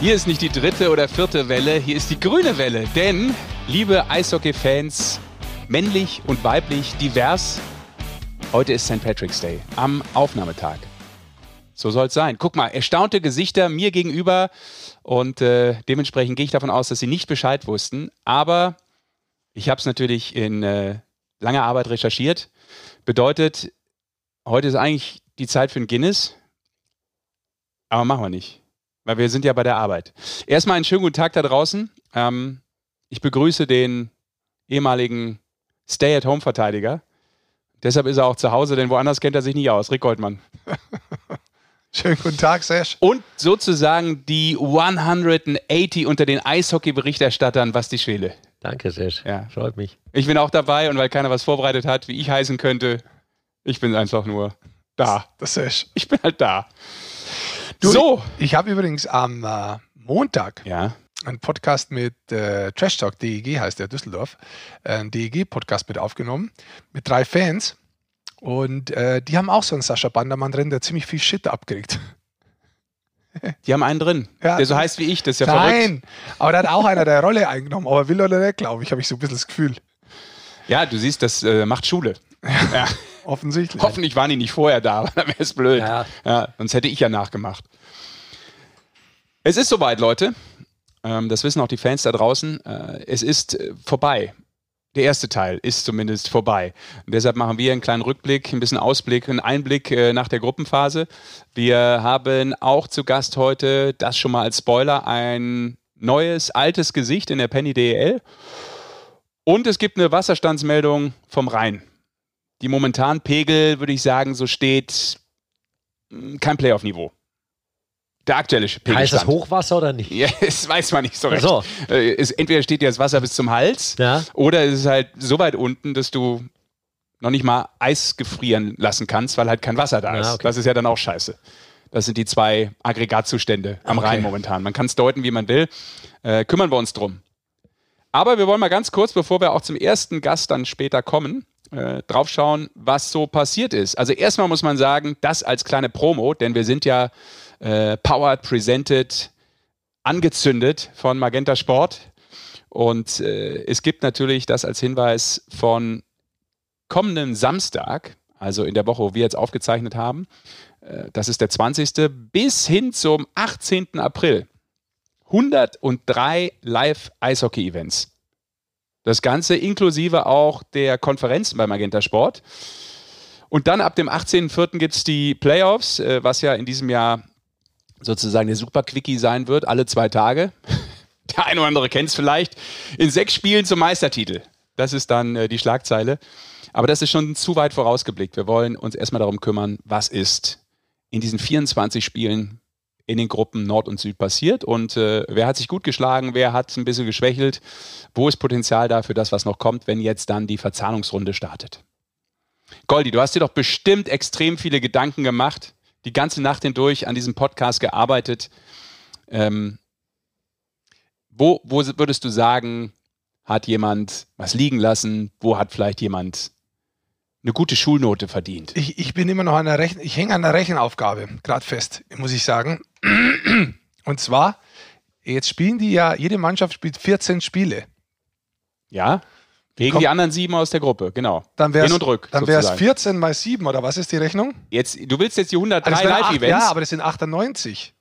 Hier ist nicht die dritte oder vierte Welle, hier ist die grüne Welle. Denn, liebe Eishockey-Fans, männlich und weiblich, divers, heute ist St. Patrick's Day, am Aufnahmetag. So soll es sein. Guck mal, erstaunte Gesichter mir gegenüber und äh, dementsprechend gehe ich davon aus, dass sie nicht Bescheid wussten. Aber ich habe es natürlich in äh, langer Arbeit recherchiert. Bedeutet, heute ist eigentlich die Zeit für ein Guinness, aber machen wir nicht weil wir sind ja bei der Arbeit. Erstmal einen schönen guten Tag da draußen. Ähm, ich begrüße den ehemaligen Stay-at-Home-Verteidiger. Deshalb ist er auch zu Hause, denn woanders kennt er sich nicht aus. Rick Goldmann. Schönen guten Tag, Sesh. Und sozusagen die 180 unter den Eishockey-Berichterstattern, was die Schwele. Danke, Sesh. Ja. Freut mich. Ich bin auch dabei und weil keiner was vorbereitet hat, wie ich heißen könnte, ich bin einfach nur da. Das Sesh. Ich bin halt da. Du, so. Ich, ich habe übrigens am äh, Montag ja. einen Podcast mit äh, Trash Talk, DEG heißt der, Düsseldorf, äh, einen DEG-Podcast mit aufgenommen, mit drei Fans. Und äh, die haben auch so einen Sascha Bandermann drin, der ziemlich viel Shit abkriegt. Die haben einen drin, ja, der so heißt wie ich, das ist ja nein, verrückt. Nein, aber da hat auch einer der Rolle eingenommen, aber will oder nicht, glaube ich, habe ich so ein bisschen das Gefühl. Ja, du siehst, das äh, macht Schule. Ja. Offensichtlich. Hoffentlich waren die nicht vorher da, dann wäre es blöd. Ja. ja. sonst hätte ich ja nachgemacht. Es ist soweit, Leute. Ähm, das wissen auch die Fans da draußen. Äh, es ist äh, vorbei. Der erste Teil ist zumindest vorbei. Und deshalb machen wir einen kleinen Rückblick, ein bisschen Ausblick, einen Einblick äh, nach der Gruppenphase. Wir haben auch zu Gast heute, das schon mal als Spoiler, ein neues, altes Gesicht in der Penny DEL. Und es gibt eine Wasserstandsmeldung vom Rhein die momentan Pegel, würde ich sagen, so steht hm, kein Playoff-Niveau. Der aktuelle Pegelstand. Heißt das Hochwasser oder nicht? Ja, das weiß man nicht so recht. So. Äh, es, entweder steht dir das Wasser bis zum Hals ja. oder es ist halt so weit unten, dass du noch nicht mal Eis gefrieren lassen kannst, weil halt kein Wasser da ist. Ja, okay. Das ist ja dann auch scheiße. Das sind die zwei Aggregatzustände am okay. Rhein momentan. Man kann es deuten, wie man will. Äh, kümmern wir uns drum. Aber wir wollen mal ganz kurz, bevor wir auch zum ersten Gast dann später kommen, äh, draufschauen, was so passiert ist. Also erstmal muss man sagen, das als kleine Promo, denn wir sind ja äh, powered, presented, angezündet von Magenta Sport. Und äh, es gibt natürlich das als Hinweis von kommenden Samstag, also in der Woche, wo wir jetzt aufgezeichnet haben, äh, das ist der 20. bis hin zum 18. April. 103 Live-Eishockey-Events. Das Ganze inklusive auch der Konferenzen bei Magenta Sport. Und dann ab dem 18.04. gibt es die Playoffs, äh, was ja in diesem Jahr sozusagen der Super-Quickie sein wird, alle zwei Tage. Der eine oder andere kennt es vielleicht. In sechs Spielen zum Meistertitel. Das ist dann äh, die Schlagzeile. Aber das ist schon zu weit vorausgeblickt. Wir wollen uns erstmal darum kümmern, was ist in diesen 24 Spielen in den Gruppen Nord und Süd passiert und äh, wer hat sich gut geschlagen, wer hat ein bisschen geschwächelt, wo ist Potenzial da für das, was noch kommt, wenn jetzt dann die Verzahnungsrunde startet. Goldi, du hast dir doch bestimmt extrem viele Gedanken gemacht, die ganze Nacht hindurch an diesem Podcast gearbeitet. Ähm, wo, wo würdest du sagen, hat jemand was liegen lassen? Wo hat vielleicht jemand eine gute Schulnote verdient? Ich, ich bin immer noch an der Rechen, ich hänge an der Rechenaufgabe, gerade fest, muss ich sagen. Und zwar, jetzt spielen die ja, jede Mannschaft spielt 14 Spiele. Ja. Gegen Komm, die anderen sieben aus der Gruppe, genau. Dann Hin und rück. Dann wäre es 14 mal 7, oder was ist die Rechnung? Jetzt, du willst jetzt die 103 also Live-Events? Ja, aber das sind 98.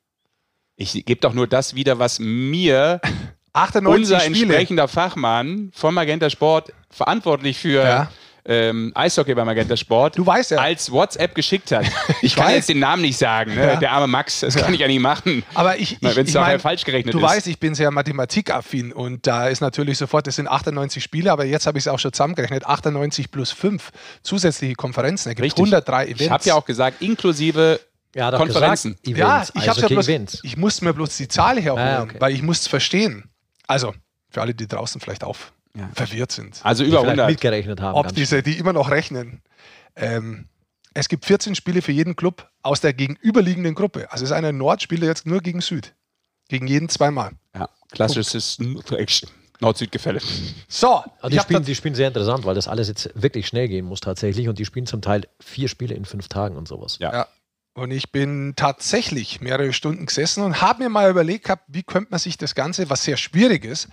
Ich gebe doch nur das wieder, was mir 98 unser Spiele. entsprechender Fachmann vom Magenta Sport verantwortlich für ja ähm, Eishockey beim Magenta Sport du weißt ja. als WhatsApp geschickt hat. Ich kann weiß. jetzt den Namen nicht sagen, ne? ja. der arme Max, das kann ich ja nicht machen. Aber ich, wenn es nachher falsch gerechnet du ist. Du weißt, ich bin sehr mathematikaffin und da ist natürlich sofort, das sind 98 Spiele, aber jetzt habe ich es auch schon zusammengerechnet, 98 plus 5 zusätzliche Konferenzen, es gibt Richtig. 103 Events. Ich habe ja auch gesagt, inklusive ja, Konferenzen. Gesagt, Events, ja, ich also ja bloß, ich musste mir bloß die Zahl herholen, ah, okay. weil ich muss es verstehen. Also, für alle, die draußen vielleicht auf ja. verwirrt sind. Also über 100. mitgerechnet haben. Ob diese, die immer noch rechnen. Ähm, es gibt 14 Spiele für jeden Club aus der gegenüberliegenden Gruppe. Also ist eine Nord spielt jetzt nur gegen Süd. Gegen jeden zweimal. Ja, klassisches Nord-Süd-Gefälle. So. Also die, spielen, die spielen sehr interessant, weil das alles jetzt wirklich schnell gehen muss tatsächlich und die spielen zum Teil vier Spiele in fünf Tagen und sowas. Ja. ja. Und ich bin tatsächlich mehrere Stunden gesessen und habe mir mal überlegt gehabt, wie könnte man sich das Ganze, was sehr schwierig ist,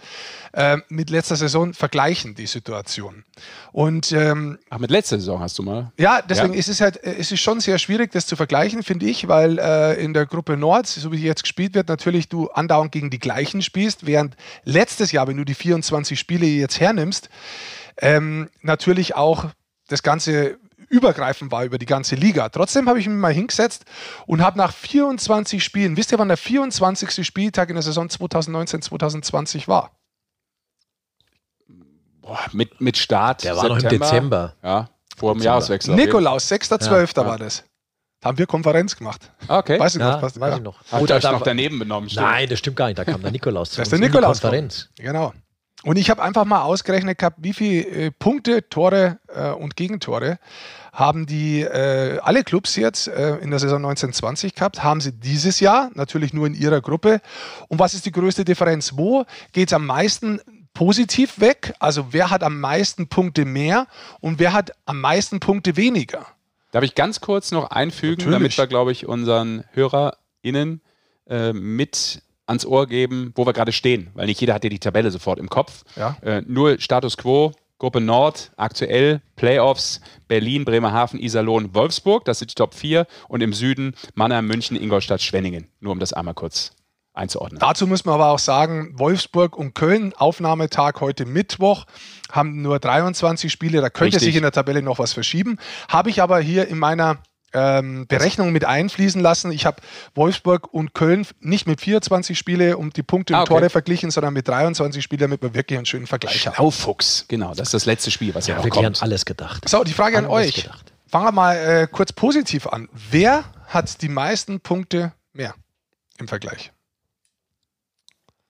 äh, mit letzter Saison vergleichen, die Situation. Und ähm, Ach, mit letzter Saison hast du mal? Ja, deswegen ja. ist es halt, es ist schon sehr schwierig, das zu vergleichen, finde ich, weil äh, in der Gruppe Nord, so wie jetzt gespielt wird, natürlich du andauernd gegen die gleichen spielst, während letztes Jahr, wenn du die 24 Spiele jetzt hernimmst, ähm, natürlich auch das Ganze übergreifend war über die ganze Liga. Trotzdem habe ich mich mal hingesetzt und habe nach 24 Spielen, wisst ihr, wann der 24. Spieltag in der Saison 2019-2020 war? Boah, mit, mit Start. Der war September. noch im Dezember. Ja, vor dem Jahreswechsel. Nikolaus, 6.12. Ja, war das. Da haben wir Konferenz gemacht. Ah, okay. Weiß ich ja, noch, weiß ja. ich noch. Ach, Oder da noch daneben benommen. Stimmt. Nein, das stimmt gar nicht. Da kam der Nikolaus zu Das ist der Nikolaus. Konferenz. Genau. Und ich habe einfach mal ausgerechnet gehabt, wie viele äh, Punkte, Tore äh, und Gegentore haben die äh, alle Clubs jetzt äh, in der Saison 1920 gehabt, haben sie dieses Jahr natürlich nur in ihrer Gruppe. Und was ist die größte Differenz? Wo geht es am meisten positiv weg? Also wer hat am meisten Punkte mehr und wer hat am meisten Punkte weniger? Darf ich ganz kurz noch einfügen, natürlich. damit wir, glaube ich, unseren HörerInnen äh, mit ans Ohr geben, wo wir gerade stehen, weil nicht jeder hat ja die Tabelle sofort im Kopf. Ja. Äh, nur Status Quo, Gruppe Nord, aktuell Playoffs, Berlin, Bremerhaven, Iserlohn, Wolfsburg, das sind die Top 4 und im Süden Mannheim, München, Ingolstadt, Schwenningen. Nur um das einmal kurz einzuordnen. Dazu muss man aber auch sagen, Wolfsburg und Köln, Aufnahmetag heute Mittwoch, haben nur 23 Spiele, da könnte Richtig. sich in der Tabelle noch was verschieben. Habe ich aber hier in meiner ähm, Berechnung mit einfließen lassen. Ich habe Wolfsburg und Köln nicht mit 24 Spiele um die Punkte und ah, okay. Tore verglichen, sondern mit 23 Spielen, damit wir wirklich einen schönen Vergleich haben. Schlaufuchs, genau. Das ist das letzte Spiel, was ja, ja noch kommt. an alles gedacht. So, die Frage an, an euch. Gedacht. Fangen wir mal äh, kurz positiv an. Wer hat die meisten Punkte mehr im Vergleich?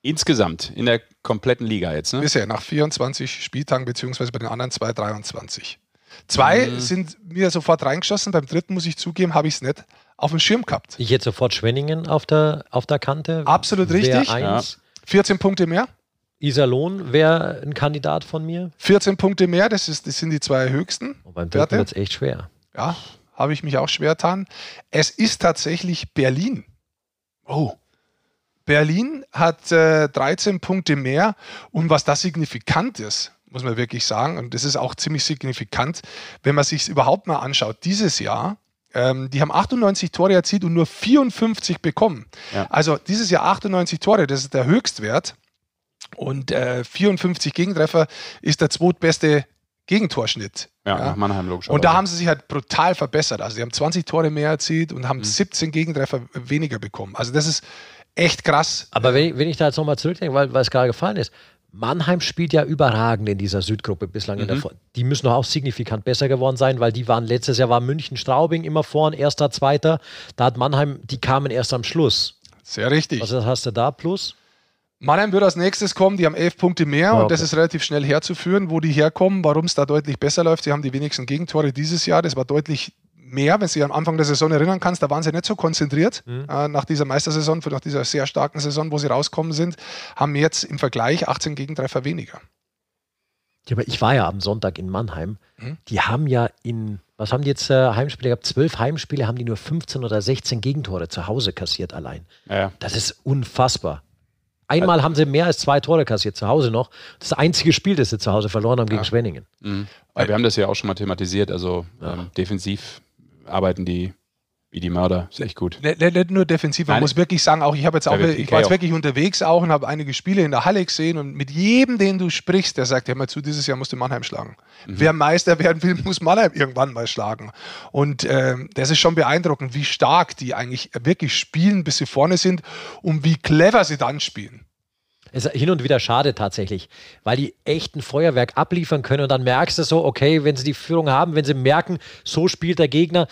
Insgesamt in der kompletten Liga jetzt, ne? Bisher nach 24 Spieltagen, beziehungsweise bei den anderen zwei 23. Zwei mhm. sind mir sofort reingeschossen, beim dritten muss ich zugeben, habe ich es nicht auf dem Schirm gehabt. Ich hätte sofort Schwenningen auf der, auf der Kante. Absolut richtig. Ja. 14 Punkte mehr. Iserlohn wäre ein Kandidat von mir. 14 Punkte mehr, das, ist, das sind die zwei höchsten. Und oh, beim dritten wird es echt schwer. Ja, habe ich mich auch schwer getan. Es ist tatsächlich Berlin. Oh. Berlin hat äh, 13 Punkte mehr und was das signifikant ist, muss man wirklich sagen. Und das ist auch ziemlich signifikant, wenn man sich es überhaupt mal anschaut. Dieses Jahr, ähm, die haben 98 Tore erzielt und nur 54 bekommen. Ja. Also dieses Jahr 98 Tore, das ist der Höchstwert. Und äh, 54 Gegentreffer ist der zweitbeste Gegentorschnitt. Ja, ja. nach Mannheim logisch. Und da haben sie sich halt brutal verbessert. Also sie haben 20 Tore mehr erzielt und haben mhm. 17 Gegentreffer weniger bekommen. Also das ist echt krass. Aber wenn ich, wenn ich da jetzt nochmal zurückdenke, weil, weil es gerade gefallen ist, Mannheim spielt ja überragend in dieser Südgruppe bislang. Mhm. Der, die müssen auch signifikant besser geworden sein, weil die waren letztes Jahr war München Straubing immer vorn, erster, zweiter. Da hat Mannheim, die kamen erst am Schluss. Sehr richtig. Was hast du da plus? Mannheim wird als nächstes kommen, die haben elf Punkte mehr okay. und das ist relativ schnell herzuführen, wo die herkommen, warum es da deutlich besser läuft. Sie haben die wenigsten Gegentore dieses Jahr, das war deutlich mehr, wenn du dich am Anfang der Saison erinnern kannst, da waren sie nicht so konzentriert. Mhm. Äh, nach dieser Meistersaison, nach dieser sehr starken Saison, wo sie rauskommen sind, haben jetzt im Vergleich 18 Gegentreffer weniger. Ja, aber ich war ja am Sonntag in Mannheim. Mhm. Die haben ja in, was haben die jetzt äh, Heimspiele gehabt? Zwölf Heimspiele haben die nur 15 oder 16 Gegentore zu Hause kassiert allein. Ja. Das ist unfassbar. Einmal haben sie mehr als zwei Tore kassiert zu Hause noch. Das, das einzige Spiel, das sie zu Hause verloren haben gegen ja. Schwenningen. Mhm. wir haben das ja auch schon mal thematisiert. Also ähm, defensiv arbeiten die wie die Mörder. Ist echt gut. Nicht, nicht nur defensiv, man Nein. muss wirklich sagen, auch ich habe jetzt auch, ich war jetzt wirklich unterwegs auch und habe einige Spiele in der Halle gesehen und mit jedem, den du sprichst, der sagt, ja mal zu, dieses Jahr musst du Mannheim schlagen. Mhm. Wer Meister werden will, muss Mannheim irgendwann mal schlagen. Und ähm, das ist schon beeindruckend, wie stark die eigentlich wirklich spielen, bis sie vorne sind und wie clever sie dann spielen. Es ist hin und wieder schade tatsächlich, weil die echt ein Feuerwerk abliefern können und dann merkst du so, okay, wenn sie die Führung haben, wenn sie merken, so spielt der Gegner,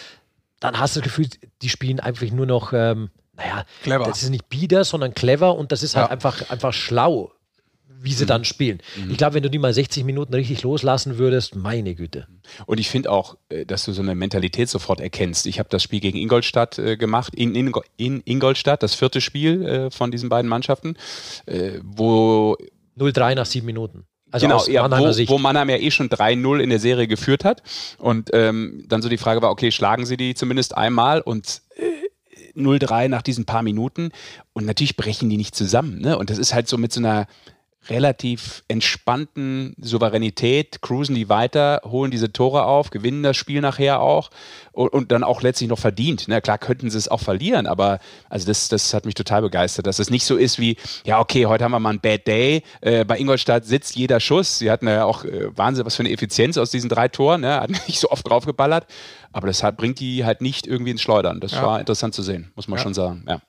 dann hast du das Gefühl, die spielen einfach nur noch, ähm, naja, clever. das ist nicht bieder, sondern clever und das ist halt ja. einfach, einfach schlau wie sie mhm. dann spielen. Mhm. Ich glaube, wenn du die mal 60 Minuten richtig loslassen würdest, meine Güte. Und ich finde auch, äh, dass du so eine Mentalität sofort erkennst. Ich habe das Spiel gegen Ingolstadt äh, gemacht, in, in, in, Ingolstadt, das vierte Spiel äh, von diesen beiden Mannschaften, äh, wo 0-3 nach sieben Minuten. Also genau, ja, wo, wo Mannheim ja eh schon 3-0 in der Serie geführt hat. Und ähm, dann so die Frage war, okay, schlagen sie die zumindest einmal? Und äh, 0-3 nach diesen paar Minuten und natürlich brechen die nicht zusammen. Ne? Und das ist halt so mit so einer relativ entspannten Souveränität, cruisen die weiter, holen diese Tore auf, gewinnen das Spiel nachher auch und, und dann auch letztlich noch verdient. Na klar könnten sie es auch verlieren, aber also das, das hat mich total begeistert, dass es nicht so ist wie, ja okay, heute haben wir mal einen Bad Day, äh, bei Ingolstadt sitzt jeder Schuss, sie hatten ja auch äh, Wahnsinn, was für eine Effizienz aus diesen drei Toren, ne? hat nicht so oft draufgeballert, aber das hat, bringt die halt nicht irgendwie ins Schleudern. Das ja. war interessant zu sehen, muss man ja. schon sagen. Ja.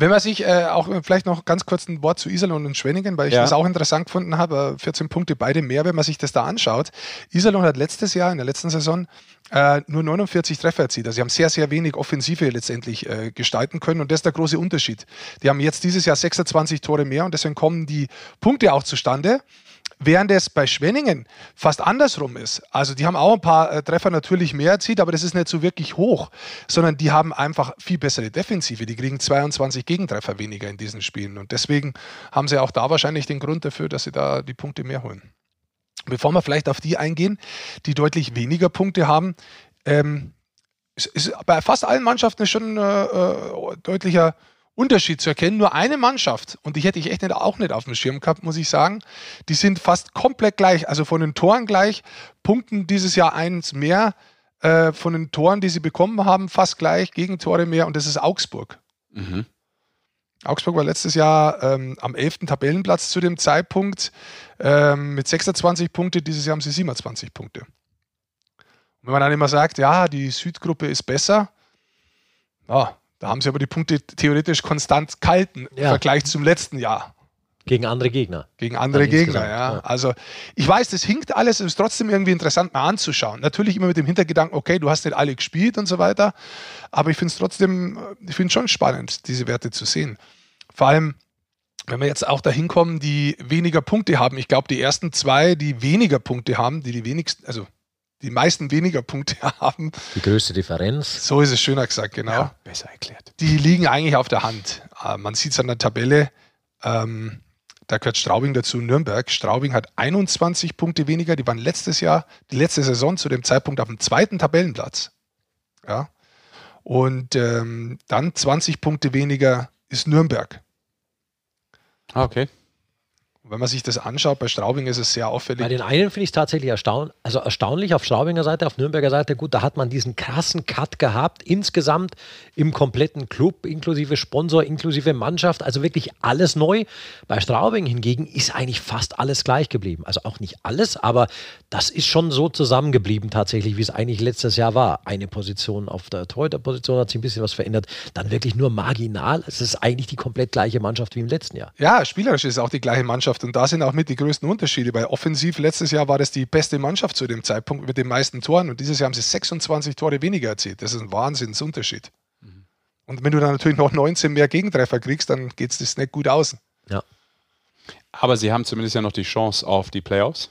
Wenn man sich äh, auch vielleicht noch ganz kurz ein Wort zu Iserlohn und Schwenningen, weil ich ja. das auch interessant gefunden habe, 14 äh, Punkte beide mehr, wenn man sich das da anschaut. Iserlohn hat letztes Jahr, in der letzten Saison, äh, nur 49 Treffer erzielt. Also sie haben sehr, sehr wenig Offensive letztendlich äh, gestalten können und das ist der große Unterschied. Die haben jetzt dieses Jahr 26 Tore mehr und deswegen kommen die Punkte auch zustande. Während es bei Schwenningen fast andersrum ist. Also die haben auch ein paar äh, Treffer natürlich mehr erzielt, aber das ist nicht so wirklich hoch, sondern die haben einfach viel bessere Defensive. Die kriegen 22 Gegentreffer weniger in diesen Spielen. Und deswegen haben sie auch da wahrscheinlich den Grund dafür, dass sie da die Punkte mehr holen. Bevor wir vielleicht auf die eingehen, die deutlich weniger Punkte haben, ähm, ist, ist bei fast allen Mannschaften schon äh, äh, deutlicher Unterschied zu erkennen. Nur eine Mannschaft, und die hätte ich echt nicht, auch nicht auf dem Schirm gehabt, muss ich sagen, die sind fast komplett gleich, also von den Toren gleich, punkten dieses Jahr eins mehr, äh, von den Toren, die sie bekommen haben, fast gleich, Gegentore mehr, und das ist Augsburg. Mhm. Augsburg war letztes Jahr ähm, am 11. Tabellenplatz zu dem Zeitpunkt ähm, mit 26 Punkte, dieses Jahr haben sie 27 Punkte. Und wenn man dann immer sagt, ja, die Südgruppe ist besser, ja, da haben sie aber die Punkte theoretisch konstant gehalten ja. im Vergleich zum letzten Jahr. Gegen andere Gegner. Gegen andere Gegner, ja. ja. Also ich weiß, das hinkt alles, es ist trotzdem irgendwie interessant mal anzuschauen. Natürlich immer mit dem Hintergedanken, okay, du hast nicht alle gespielt und so weiter, aber ich finde es trotzdem, ich finde es schon spannend, diese Werte zu sehen. Vor allem, wenn wir jetzt auch dahin kommen, die weniger Punkte haben. Ich glaube, die ersten zwei, die weniger Punkte haben, die die wenigsten, also die meisten weniger Punkte haben. Die größte Differenz. So ist es schöner gesagt, genau. Ja, besser erklärt. Die liegen eigentlich auf der Hand. Äh, man sieht es an der Tabelle. Ähm, da gehört Straubing dazu, Nürnberg. Straubing hat 21 Punkte weniger. Die waren letztes Jahr, die letzte Saison zu dem Zeitpunkt auf dem zweiten Tabellenplatz. Ja. Und ähm, dann 20 Punkte weniger ist Nürnberg. Ah, okay wenn man sich das anschaut, bei Straubing ist es sehr auffällig. Bei den einen finde ich es tatsächlich erstaun also erstaunlich auf Straubinger Seite, auf Nürnberger Seite. Gut, da hat man diesen krassen Cut gehabt, insgesamt im kompletten Club, inklusive Sponsor, inklusive Mannschaft, also wirklich alles neu. Bei Straubing hingegen ist eigentlich fast alles gleich geblieben. Also auch nicht alles, aber das ist schon so zusammengeblieben tatsächlich, wie es eigentlich letztes Jahr war. Eine Position auf der Torhüter-Position hat sich ein bisschen was verändert, dann wirklich nur marginal. Es ist eigentlich die komplett gleiche Mannschaft wie im letzten Jahr. Ja, spielerisch ist auch die gleiche Mannschaft Mannschaft. Und da sind auch mit die größten Unterschiede. Bei Offensiv letztes Jahr war das die beste Mannschaft zu dem Zeitpunkt mit den meisten Toren. Und dieses Jahr haben sie 26 Tore weniger erzielt. Das ist ein Wahnsinnsunterschied. Mhm. Und wenn du dann natürlich noch 19 mehr Gegentreffer kriegst, dann geht es das nicht gut aus. Ja. Aber sie haben zumindest ja noch die Chance auf die Playoffs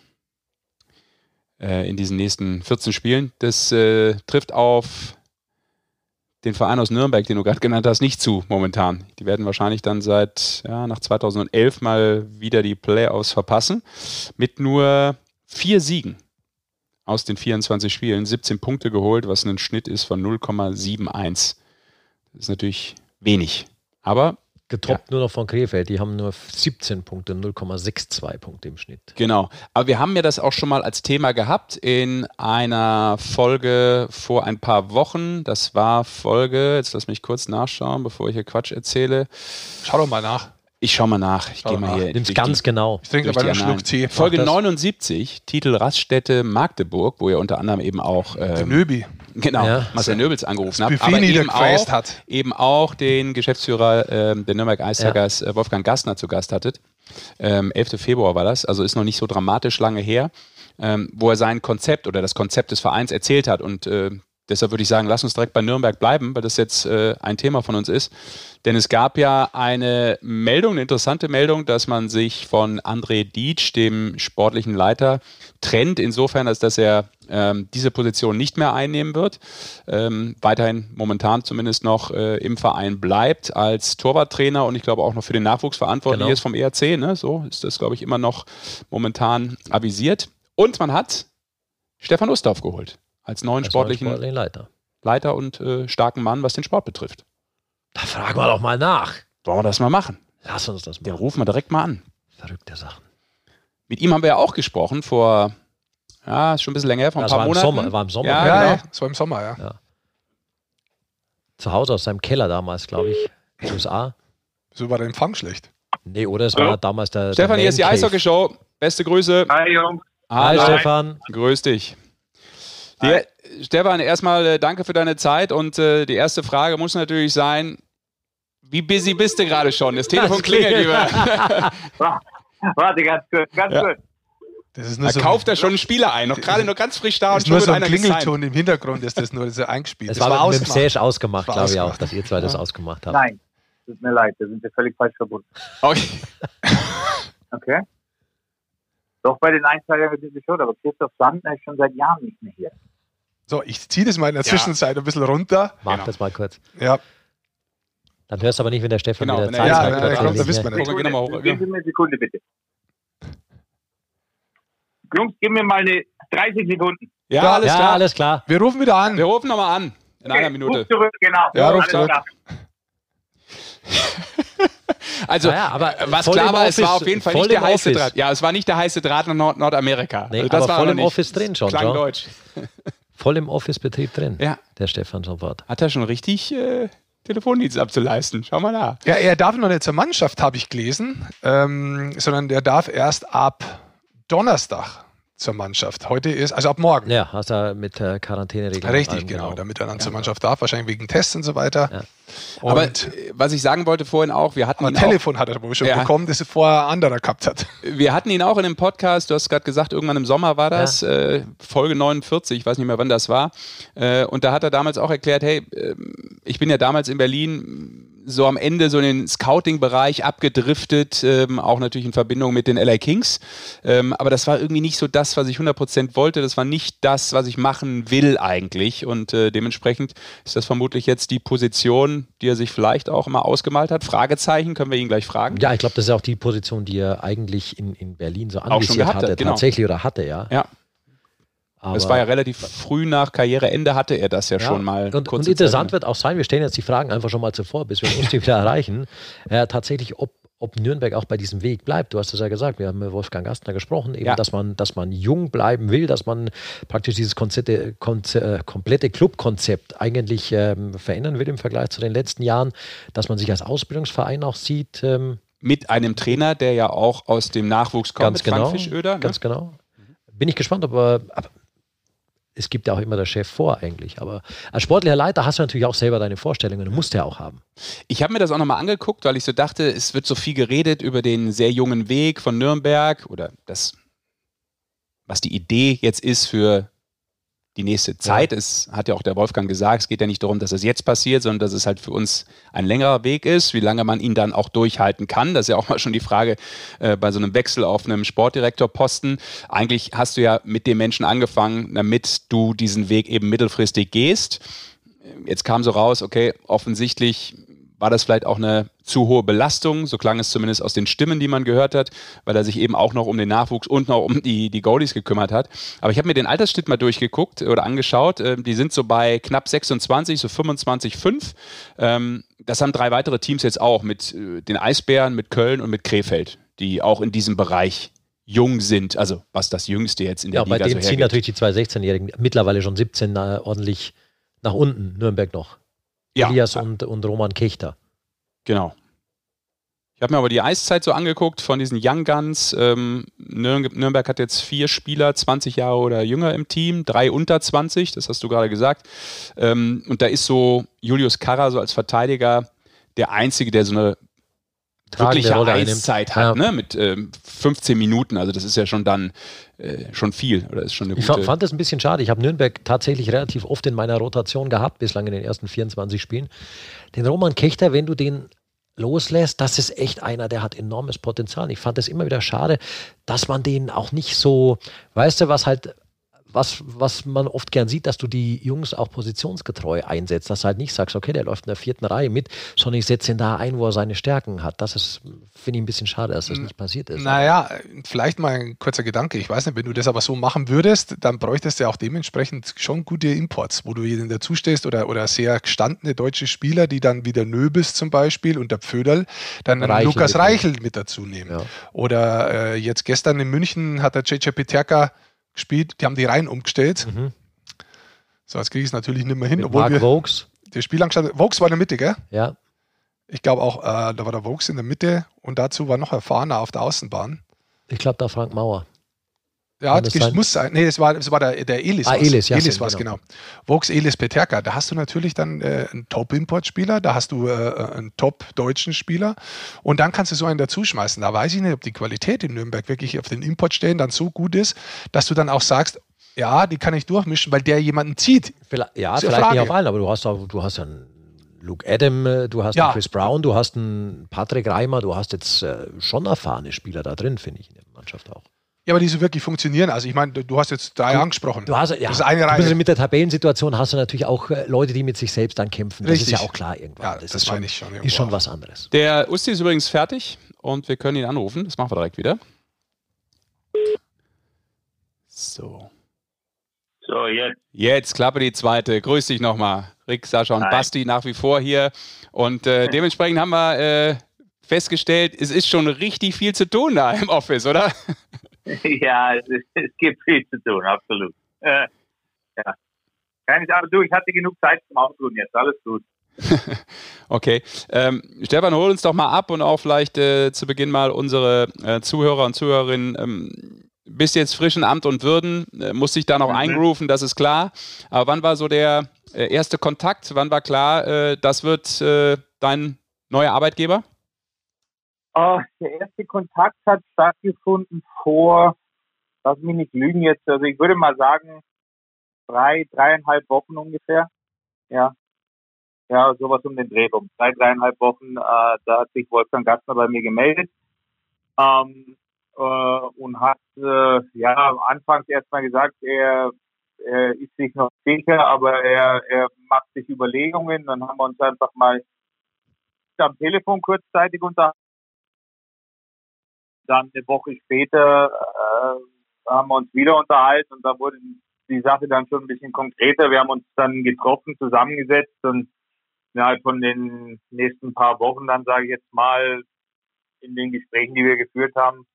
äh, in diesen nächsten 14 Spielen. Das äh, trifft auf den Verein aus Nürnberg, den du gerade genannt hast, nicht zu momentan. Die werden wahrscheinlich dann seit ja, nach 2011 mal wieder die Playoffs verpassen. Mit nur vier Siegen aus den 24 Spielen, 17 Punkte geholt, was ein Schnitt ist von 0,71. Das ist natürlich wenig. Aber Getoppt ja. nur noch von Krefeld, die haben nur 17 Punkte, 0,62 Punkte im Schnitt. Genau, aber wir haben ja das auch schon mal als Thema gehabt in einer Folge vor ein paar Wochen. Das war Folge, jetzt lass mich kurz nachschauen, bevor ich hier Quatsch erzähle. Schau doch mal nach. Ich schau mal nach. Ich gehe mal hier. Nimm's ganz die, genau. Ich trinke aber einen Schluck Tee. Folge 79, Titel Raststätte Magdeburg, wo ihr unter anderem eben auch ähm, Nöbi. Genau, ja. Marcel Nöbels angerufen habt. Aber eben auch, hat. eben auch den Geschäftsführer ähm, der Nürnberg Ice ja. Äh, Wolfgang Gastner zu Gast hattet. Ähm, 11. Februar war das, also ist noch nicht so dramatisch lange her, ähm, wo er sein Konzept oder das Konzept des Vereins erzählt hat. Und äh, Deshalb würde ich sagen, lass uns direkt bei Nürnberg bleiben, weil das jetzt äh, ein Thema von uns ist. Denn es gab ja eine Meldung, eine interessante Meldung, dass man sich von André Dietsch, dem sportlichen Leiter, trennt, insofern, als dass er ähm, diese Position nicht mehr einnehmen wird. Ähm, weiterhin momentan zumindest noch äh, im Verein bleibt als Torwarttrainer und ich glaube auch noch für den Nachwuchs verantwortlich genau. ist vom ERC. Ne? So ist das, glaube ich, immer noch momentan avisiert. Und man hat Stefan Ustorf geholt als neuen als sportlichen, sportlichen Leiter. Leiter und äh, starken Mann, was den Sport betrifft. Da fragen wir doch mal nach. Wollen wir das mal machen? Lass uns das Den mal. rufen wir direkt mal an. Verrückte Sachen. Mit ihm haben wir ja auch gesprochen vor, ja, ist schon ein bisschen länger her, vor ein Das paar war im Monaten. Sommer, war im Sommer. Ja, Ja, genau. ja, das war im Sommer, ja. Zu Hause aus seinem Keller damals, glaube ich. in den USA. So war der Empfang schlecht. Nee, oder es Hallo? war damals der. Stefan, der hier ist die. Eishockey-Show. Beste Grüße. Hi Jungs. Hi, Hallo. Stefan. Grüß dich. Die, Stefan, erstmal äh, danke für deine Zeit und äh, die erste Frage muss natürlich sein, wie busy bist du gerade schon? Das Telefon klingelt klingelt. Warte, ganz kurz, ganz Ja. kurz. Das ist nur Da so, kauft er schon einen Spieler ein, noch gerade nur ganz frisch da und schon nur wird so ein einer gesigned. Klingelton im Hintergrund, ist das nur das ist eingespielt. Es das war, mit dem ausgemacht. Sesh ausgemacht, War glaube ich auch, dass ihr zwei das Ja. ausgemacht habt. Nein, tut mir leid, da sind wir völlig falsch verbunden. Okay. Okay? Doch bei den Einsteigern sind wir schon, aber Christoph Sandner ist schon seit Jahren nicht mehr hier. So, ich ziehe das mal in der Zwischenzeit ein bisschen runter. Mach Genau. das mal kurz. Ja, Dann hörst du aber nicht, wenn der Stefan Genau, wieder er- Zeit Ja, sagt. kurz kommt, nicht da wissen wir nicht. Mal hoch. Geben Sie mir eine Sekunde, bitte. Jungs, gib mir mal eine 30 Sekunden. Ja, Ja, alles ja, klar. alles klar. wir rufen wieder an. Wir rufen nochmal an. In einer Okay, Minute. Ruf zurück, genau. Ja, ruf zurück. Also, Naja, aber äh, was klar war, es war Office- auf jeden Fall nicht der heiße Office. Draht. Ja, es war nicht der heiße Draht nach Nord Nordamerika. Nee, Also das aber war voll im nicht. Office drin schon, Klang schon. deutsch. Voll im Office-Betrieb drin, Ja. der Stefan sofort. Hat er schon richtig äh, Telefondienst abzuleisten. Schau mal da. Ja, er darf noch nicht zur Mannschaft, habe ich gelesen, ähm, sondern er darf erst ab Donnerstag zur Mannschaft. Heute ist, also ab morgen. Ja, hast du mit äh, Quarantäneregeln. Richtig, allem, genau, damit er dann zur Mannschaft darf, wahrscheinlich wegen Tests und so weiter. Ja. Und Aber äh, was ich sagen wollte vorhin auch, wir hatten ein ihn auch, Telefon hat er wohl schon Ja. bekommen, das er vorher ein anderer gehabt hat. wir hatten ihn auch in einem Podcast, du hast gerade gesagt, irgendwann im Sommer war das, äh, Folge 49, ich weiß nicht mehr, wann das war. Äh, und da hat er damals auch erklärt, hey, ähm, ich bin ja damals in Berlin so am Ende so in den Scouting-Bereich abgedriftet, ähm, auch natürlich in Verbindung mit den LA Kings. Ähm, aber das war irgendwie nicht so das, was ich 100% wollte. Das war nicht das, was ich machen will eigentlich. Und äh, dementsprechend ist das vermutlich jetzt die Position, die er sich vielleicht auch mal ausgemalt hat. Fragezeichen, können wir ihn gleich fragen. Ja, ich glaube, das ist auch die Position, die er eigentlich in, in Berlin so gehabt hatte. hat, genau. Tatsächlich oder hatte, ja. Ja. Aber, Das war ja relativ früh nach Karriereende, hatte er das ja, ja, schon mal. Und, und interessant Zeit. wird auch sein, wir stellen jetzt die Fragen einfach schon mal zuvor, bis wir uns die wieder erreichen. Äh, tatsächlich, ob, ob Nürnberg auch bei diesem Weg bleibt. Du hast es ja gesagt, wir haben mit Wolfgang Gastner gesprochen, eben, Ja. dass, man, dass man jung bleiben will, dass man praktisch dieses Konzepte, Konze, äh, komplette Clubkonzept eigentlich ähm, verändern will im Vergleich zu den letzten Jahren, dass man sich als Ausbildungsverein auch sieht. Ähm, Mit einem Trainer, der ja auch aus dem Nachwuchs kommt, Ganz genau. Frank Fischöder. Ne? Ganz genau. Bin ich gespannt, ob er. Aber es gibt ja auch immer der Chef vor, eigentlich. Aber als sportlicher Leiter hast du natürlich auch selber deine Vorstellungen. Du musst ja auch haben. Ich habe mir das auch nochmal angeguckt, weil ich so dachte, es wird so viel geredet über den sehr jungen Weg von Nürnberg oder das, was die Idee jetzt ist für die nächste Zeit. Es hat ja auch der Wolfgang gesagt, es geht ja nicht darum, dass es jetzt passiert, sondern dass es halt für uns ein längerer Weg ist, wie lange man ihn dann auch durchhalten kann. Das ist ja auch mal schon die Frage äh, bei so einem Wechsel auf einem Sportdirektorposten. Eigentlich hast du ja mit dem Menschen angefangen, damit du diesen Weg eben mittelfristig gehst. Jetzt kam so raus, okay, offensichtlich war das vielleicht auch eine zu hohe Belastung, so klang es zumindest aus den Stimmen, die man gehört hat, weil er sich eben auch noch um den Nachwuchs und noch um die, die Goalies gekümmert hat. Aber ich habe mir den Altersschnitt mal durchgeguckt oder angeschaut. Ähm, Die sind so bei knapp 26, so 25,5. Ähm, Das haben drei weitere Teams jetzt auch mit äh, den Eisbären, mit Köln und mit Krefeld, die auch in diesem Bereich jung sind. Also was das Jüngste jetzt in der Ja, bei Liga denen so ziehen hergibt. natürlich die zwei 16-Jährigen mittlerweile schon 17 äh, ordentlich nach unten. Nürnberg noch. Ja. Elias und, und Roman Kechter. Genau. Ich habe mir aber die Eiszeit so angeguckt von diesen Young Guns. Ähm, Nürn Nürnberg hat jetzt vier Spieler, 20 Jahre oder jünger im Team, drei unter 20, das hast du gerade gesagt. Ähm, und da ist so Julius Karrer so als Verteidiger der Einzige, der so eine wirkliche Rolle einnimmt. Eiszeit hat, Ja. ne? mit ähm, 15 Minuten. Also das ist ja schon dann äh, schon viel oder ist schon eine Ich gute. fand das ein bisschen schade. Ich habe Nürnberg tatsächlich relativ oft in meiner Rotation gehabt, bislang in den ersten 24 Spielen. Den Roman Kechter, wenn du den loslässt, das ist echt einer, der hat enormes Potenzial. Ich fand es immer wieder schade, dass man den auch nicht so, weißt du, was halt was, was man oft gern sieht, dass du die Jungs auch positionsgetreu einsetzt, dass du halt nicht sagst, okay, der läuft in der vierten Reihe mit, sondern ich setze ihn da ein, wo er seine Stärken hat. Das ist, finde ich, ein bisschen schade, dass das nicht passiert ist. Naja, vielleicht mal ein kurzer Gedanke. Ich weiß nicht, wenn du das aber so machen würdest, dann bräuchtest du ja auch dementsprechend schon gute Imports, wo du jedem dazustehst oder, oder sehr gestandene deutsche Spieler, die dann wieder Nöbis zum Beispiel und der Pföderl, dann Reichel Lukas Reichel mit dazu nehmen. Ja. Oder äh, jetzt gestern in München hat der JJ Peterka gespielt, die haben die Reihen umgestellt. Mhm. So, jetzt kriege ich es natürlich nicht mehr hin. Mit obwohl Mark wir, Vokes. Der Spielanstalt, Vokes war in der Mitte, gell? Ja. Ich glaube auch, äh, da war der Vokes in der Mitte und dazu war noch erfahrener auf der Außenbahn. Ich glaube, da Frank Mauer. Ja, das, das muss sein. Nee, das war, das war der, der Elis. Ah, Elis, ja. Elis war es, genau. genau. Vox Elis Peterka. Da hast du natürlich dann äh, einen Top-Import-Spieler, da hast du äh, einen Top-deutschen Spieler und dann kannst du so einen dazuschmeißen. Da weiß ich nicht, ob die Qualität in Nürnberg wirklich auf den Importstellen dann so gut ist, dass du dann auch sagst, ja, die kann ich durchmischen, weil der jemanden zieht. Vielleicht, ja, vielleicht Frage. nicht auf allen, aber du hast, auch, du hast ja einen Luke Adam, äh, du hast ja. einen Chris Brown, du hast einen Patrick Reimer, du hast jetzt äh, schon erfahrene Spieler da drin, finde ich, in der Mannschaft auch. Ja, aber die so wirklich funktionieren. Also ich meine, du hast jetzt drei du, angesprochen. Du hast ja, das ist eine Reihe. mit der Tabellensituation hast du natürlich auch äh, Leute, die mit sich selbst dann kämpfen. Das Richtig. ist ja auch klar irgendwann. Ja, das, das ist, schon, ich schon ist schon was anderes. Der Usti ist übrigens fertig und wir können ihn anrufen. Das machen wir direkt wieder. So. So, jetzt. Jetzt klappe die zweite. Grüß dich nochmal. Rick, Sascha und Hi. Basti nach wie vor hier. Und äh, dementsprechend haben wir äh, festgestellt, es ist schon richtig viel zu tun da im Office, oder? ja, es, gibt viel zu tun, absolut. Äh, ja. Keine Sache, du, ich hatte genug Zeit zum Ausruhen jetzt, alles gut. okay. Ähm, Stefan, hol uns doch mal ab und auch vielleicht äh, zu Beginn mal unsere äh, Zuhörer und Zuhörerinnen. Ähm, bist jetzt frisch in Amt und Würden, äh, musst dich da noch mhm. eingrooven, das ist klar. Aber wann war so der äh, erste Kontakt? Wann war klar, äh, das wird äh, dein neuer Arbeitgeber? Uh, der erste Kontakt hat stattgefunden vor, lass mich nicht lügen jetzt, also ich würde mal sagen, drei, dreieinhalb Wochen ungefähr. Ja. Ja, sowas um den Dreh rum. Drei, dreieinhalb Wochen, äh, da hat sich Wolfgang Gastner bei mir gemeldet. Ähm, äh, und hat äh, ja anfangs erstmal gesagt, er, er ist sich noch sicher, aber er, er macht sich Überlegungen. Dann haben wir uns einfach mal am Telefon kurzzeitig unterhalten dann eine Woche später äh, haben wir uns wieder unterhalten und da wurde die Sache dann schon ein bisschen konkreter. Wir haben uns dann getroffen, zusammengesetzt und innerhalb von den nächsten paar Wochen dann, sage ich jetzt mal, in den Gesprächen, die wir geführt haben,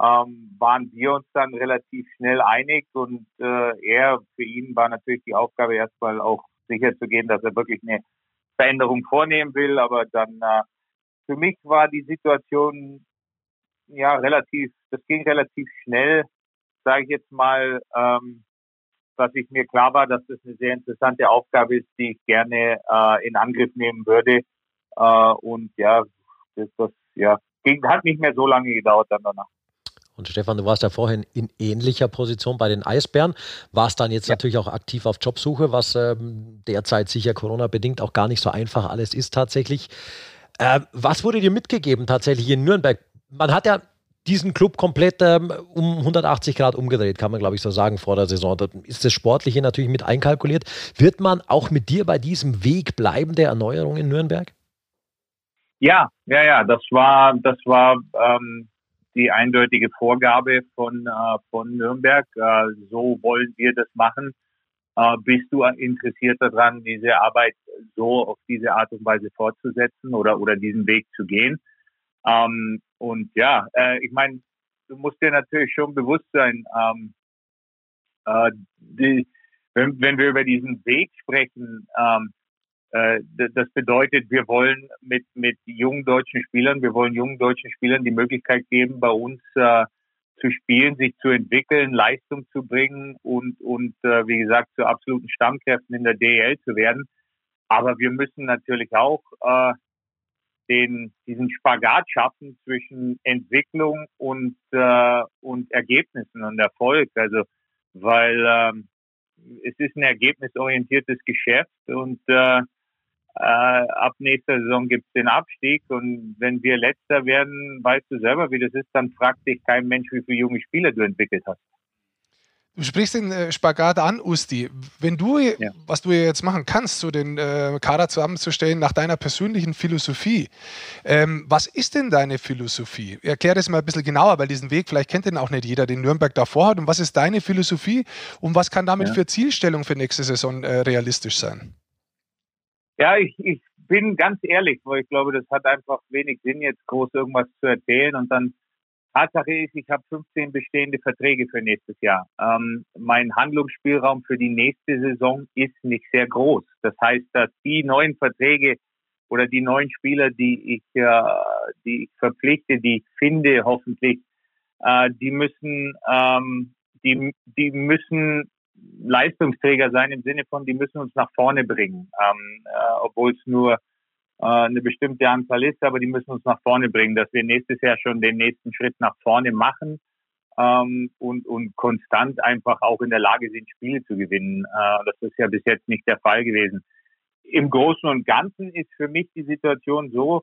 ähm, waren wir uns dann relativ schnell einig und äh, er, für ihn war natürlich die Aufgabe erstmal auch sicherzugehen, dass er wirklich eine Veränderung vornehmen will, aber dann äh, für mich war die Situation ja relativ, das ging relativ schnell, sage ich jetzt mal, ähm, dass ich mir klar war, dass das eine sehr interessante Aufgabe ist, die ich gerne äh, in Angriff nehmen würde. Äh, und ja, das, das ja, ging, hat nicht mehr so lange gedauert dann danach. Und Stefan, du warst ja vorhin in ähnlicher Position bei den Eisbären, warst dann jetzt ja. natürlich auch aktiv auf Jobsuche, was ähm, derzeit sicher Corona-bedingt auch gar nicht so einfach alles ist tatsächlich. Äh, was wurde dir mitgegeben tatsächlich in Nürnberg? Man hat ja diesen Club komplett ähm, um 180 Grad umgedreht, kann man glaube ich so sagen, vor der Saison. Da ist das Sportliche natürlich mit einkalkuliert. Wird man auch mit dir bei diesem Weg bleiben der Erneuerung in Nürnberg? Ja, ja, ja, das war, das war ähm, die eindeutige Vorgabe von, äh, von Nürnberg. Äh, so wollen wir das machen. Äh, bist du interessiert daran, diese Arbeit so auf diese Art und Weise fortzusetzen oder, oder diesen Weg zu gehen? Ähm, und ja, äh, ich meine, du musst dir natürlich schon bewusst sein, ähm, äh, die, wenn, wenn wir über diesen Weg sprechen, ähm, äh, das bedeutet, wir wollen mit, mit jungen deutschen Spielern, wir wollen jungen deutschen Spielern die Möglichkeit geben, bei uns äh, zu spielen, sich zu entwickeln, Leistung zu bringen und, und äh, wie gesagt, zu absoluten Stammkräften in der DEL zu werden. Aber wir müssen natürlich auch äh, den, diesen Spagat schaffen zwischen Entwicklung und, äh, und Ergebnissen und Erfolg. Also, weil ähm, es ist ein ergebnisorientiertes Geschäft und äh, äh, ab nächster Saison gibt es den Abstieg und wenn wir letzter werden, weißt du selber, wie das ist, dann fragt dich kein Mensch, wie viele junge Spieler du entwickelt hast. Du sprichst den äh, Spagat an, Usti. Wenn du, ja. was du jetzt machen kannst, so den äh, Kader zusammenzustellen nach deiner persönlichen Philosophie, ähm, was ist denn deine Philosophie? Erklär das mal ein bisschen genauer, weil diesen Weg, vielleicht kennt den auch nicht jeder, den Nürnberg davor hat. Und was ist deine Philosophie und was kann damit ja. für Zielstellung für nächste Saison äh, realistisch sein? Ja, ich, ich bin ganz ehrlich, weil ich glaube, das hat einfach wenig Sinn, jetzt groß irgendwas zu erzählen und dann Tatsache ist, ich habe 15 bestehende Verträge für nächstes Jahr. Ähm, mein Handlungsspielraum für die nächste Saison ist nicht sehr groß. Das heißt, dass die neuen Verträge oder die neuen Spieler, die ich, äh, die ich verpflichte, die ich finde, hoffentlich, äh, die müssen, ähm, die, die müssen Leistungsträger sein im Sinne von, die müssen uns nach vorne bringen, ähm, äh, obwohl es nur eine bestimmte Anzahl ist, aber die müssen uns nach vorne bringen, dass wir nächstes Jahr schon den nächsten Schritt nach vorne machen ähm, und, und konstant einfach auch in der Lage sind, Spiele zu gewinnen. Äh, das ist ja bis jetzt nicht der Fall gewesen. Im Großen und Ganzen ist für mich die Situation so,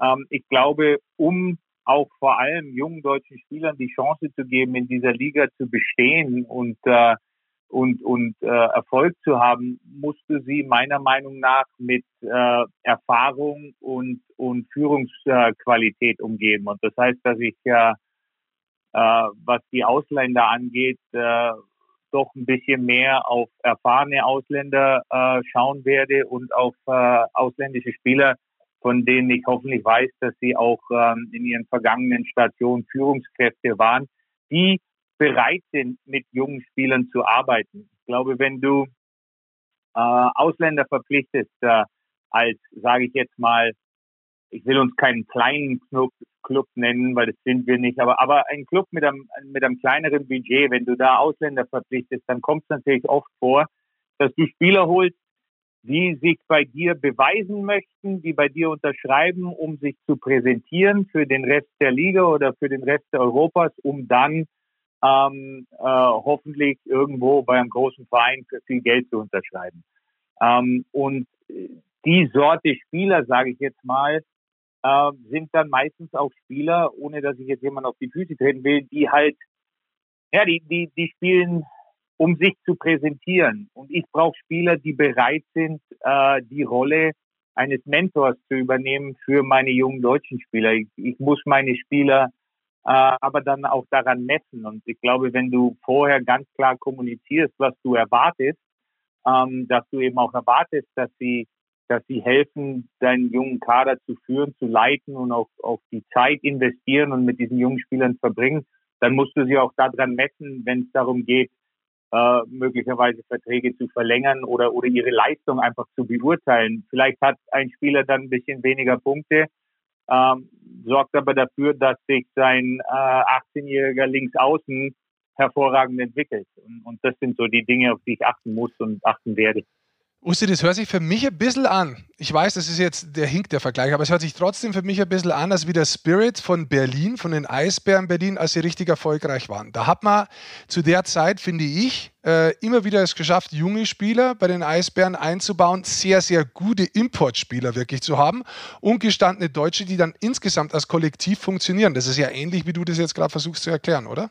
ähm, ich glaube, um auch vor allem jungen deutschen Spielern die Chance zu geben, in dieser Liga zu bestehen und äh, und, und äh, Erfolg zu haben, musste sie meiner Meinung nach mit äh, Erfahrung und, und Führungsqualität umgeben. Und das heißt, dass ich ja, äh, was die Ausländer angeht, äh, doch ein bisschen mehr auf erfahrene Ausländer äh, schauen werde und auf äh, ausländische Spieler, von denen ich hoffentlich weiß, dass sie auch ähm, in ihren vergangenen Stationen Führungskräfte waren, die bereit sind, mit jungen Spielern zu arbeiten. Ich glaube, wenn du äh, Ausländer verpflichtest, äh, als, sage ich jetzt mal, ich will uns keinen kleinen Club, Club nennen, weil das sind wir nicht, aber, aber ein Club mit einem, mit einem kleineren Budget, wenn du da Ausländer verpflichtest, dann kommt es natürlich oft vor, dass du Spieler holst, die sich bei dir beweisen möchten, die bei dir unterschreiben, um sich zu präsentieren für den Rest der Liga oder für den Rest Europas, um dann ähm, äh, hoffentlich irgendwo bei einem großen Verein für viel Geld zu unterschreiben. Ähm, und die Sorte Spieler, sage ich jetzt mal, äh, sind dann meistens auch Spieler, ohne dass ich jetzt jemand auf die Füße treten will, die halt, ja, die, die, die spielen, um sich zu präsentieren. Und ich brauche Spieler, die bereit sind, äh, die Rolle eines Mentors zu übernehmen für meine jungen deutschen Spieler. Ich, ich muss meine Spieler aber dann auch daran messen. Und ich glaube, wenn du vorher ganz klar kommunizierst, was du erwartest, ähm, dass du eben auch erwartest, dass sie, dass sie helfen, deinen jungen Kader zu führen, zu leiten und auch, auch die Zeit investieren und mit diesen jungen Spielern verbringen, dann musst du sie auch daran messen, wenn es darum geht, äh, möglicherweise Verträge zu verlängern oder, oder ihre Leistung einfach zu beurteilen. Vielleicht hat ein Spieler dann ein bisschen weniger Punkte, ähm, sorgt aber dafür, dass sich sein äh, 18-jähriger Linksaußen hervorragend entwickelt. Und, und das sind so die Dinge, auf die ich achten muss und achten werde. Usti, das hört sich für mich ein bisschen an. Ich weiß, das ist jetzt der Hink, der Vergleich, aber es hört sich trotzdem für mich ein bisschen an, als wie der Spirit von Berlin, von den Eisbären Berlin, als sie richtig erfolgreich waren. Da hat man zu der Zeit, finde ich, äh, immer wieder es geschafft, junge Spieler bei den Eisbären einzubauen, sehr, sehr gute Importspieler wirklich zu haben und gestandene Deutsche, die dann insgesamt als Kollektiv funktionieren. Das ist ja ähnlich, wie du das jetzt gerade versuchst zu erklären, oder?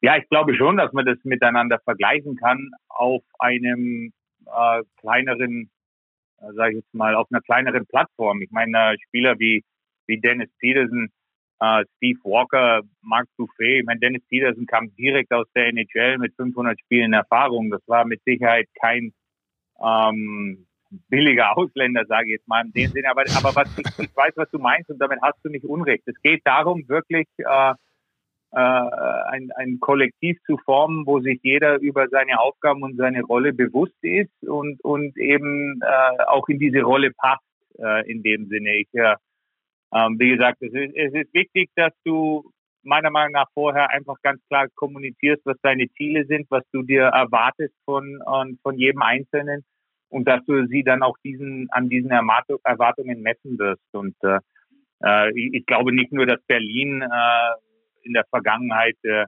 Ja, ich glaube schon, dass man das miteinander vergleichen kann auf einem äh, kleineren, äh, sage ich jetzt mal, auf einer kleineren Plattform. Ich meine, Spieler wie, wie Dennis Peterson, äh, Steve Walker, Mark Buffet. Ich meine, Dennis Peterson kam direkt aus der NHL mit 500 Spielen Erfahrung. Das war mit Sicherheit kein ähm, billiger Ausländer, sage ich jetzt mal in dem Sinne. Aber, aber was ich, ich weiß, was du meinst und damit hast du nicht Unrecht. Es geht darum, wirklich äh, äh, ein, ein Kollektiv zu formen, wo sich jeder über seine Aufgaben und seine Rolle bewusst ist und, und eben äh, auch in diese Rolle passt äh, in dem Sinne. Ich, äh, ähm, wie gesagt, es ist, es ist wichtig, dass du meiner Meinung nach vorher einfach ganz klar kommunizierst, was deine Ziele sind, was du dir erwartest von, von jedem Einzelnen und dass du sie dann auch diesen, an diesen Erwartungen messen wirst. Und äh, äh ich glaube nicht nur, dass Berlin äh, in der Vergangenheit äh,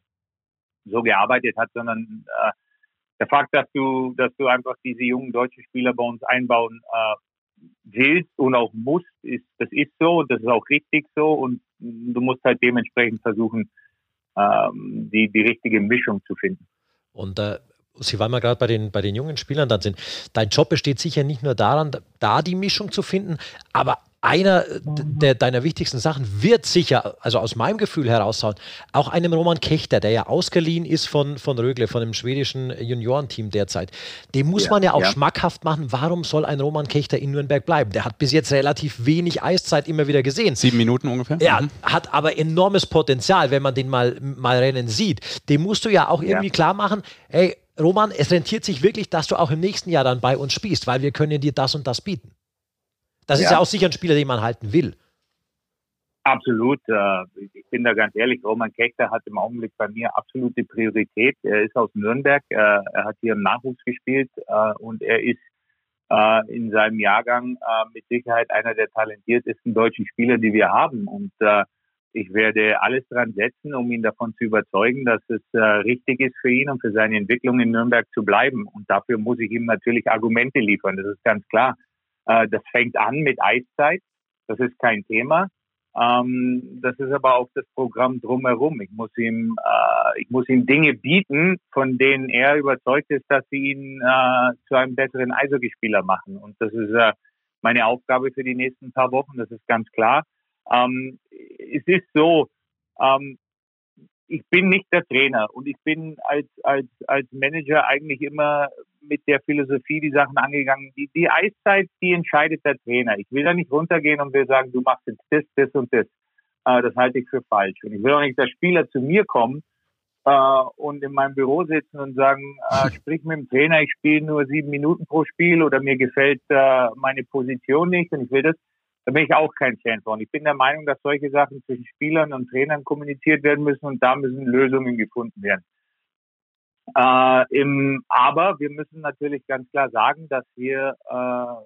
so gearbeitet hat, sondern äh, der Fakt, dass du, dass du einfach diese jungen deutschen Spieler bei uns einbauen äh, willst und auch musst, ist, das ist so, das ist auch richtig so und du musst halt dementsprechend versuchen, ähm, die, die richtige Mischung zu finden. Und äh, Sie waren mal gerade bei den, bei den jungen Spielern dann sind. Dein Job besteht sicher nicht nur daran, da die Mischung zu finden, aber einer der, deiner wichtigsten Sachen wird sicher, also aus meinem Gefühl heraushauen, auch einem Roman Kechter, der ja ausgeliehen ist von, von Rögle, von dem schwedischen Juniorenteam derzeit. Dem muss ja, man ja auch ja. schmackhaft machen, warum soll ein Roman Kechter in Nürnberg bleiben? Der hat bis jetzt relativ wenig Eiszeit immer wieder gesehen. Sieben Minuten ungefähr? Er mhm. hat aber enormes Potenzial, wenn man den mal, mal rennen sieht. Dem musst du ja auch irgendwie ja. klar machen, hey, Roman, es rentiert sich wirklich, dass du auch im nächsten Jahr dann bei uns spielst, weil wir können dir das und das bieten. Das ja. ist ja auch sicher ein Spieler, den man halten will. Absolut. Äh, ich bin da ganz ehrlich, Roman Kechter hat im Augenblick bei mir absolute Priorität. Er ist aus Nürnberg, äh, er hat hier im Nachwuchs gespielt äh, und er ist in seinem Jahrgang mit Sicherheit einer der talentiertesten deutschen Spieler, die wir haben. Und ich werde alles dran setzen, um ihn davon zu überzeugen, dass es richtig ist für ihn und für seine Entwicklung in Nürnberg zu bleiben. Und dafür muss ich ihm natürlich Argumente liefern. Das ist ganz klar. Äh, das fängt an mit Eiszeit. Das ist kein Thema. Ähm, das ist aber auch das Programm drumherum. Ich muss ihm, äh, ich muss ihm Dinge bieten, von denen er überzeugt ist, dass sie ihn äh, zu einem besseren Eishockeyspieler machen. Und das ist äh, meine Aufgabe für die nächsten paar Wochen. Das ist ganz klar. Ähm, es ist so, ähm, ich bin nicht der Trainer und ich bin als, als, als Manager eigentlich immer mit der Philosophie die Sachen angegangen. Die, die Eiszeit, die entscheidet der Trainer. Ich will da nicht runtergehen und will sagen, du machst jetzt das, das und das. Äh, das halte ich für falsch. Und ich will auch nicht, dass Spieler zu mir kommen äh, und in meinem Büro sitzen und sagen, äh, sprich mit dem Trainer, ich spiele nur sieben Minuten pro Spiel oder mir gefällt äh, meine Position nicht und ich will das. Da bin ich auch kein Fan von. Ich bin der Meinung, dass solche Sachen zwischen Spielern und Trainern kommuniziert werden müssen und da müssen Lösungen gefunden werden. Äh, im, aber wir müssen natürlich ganz klar sagen, dass wir äh,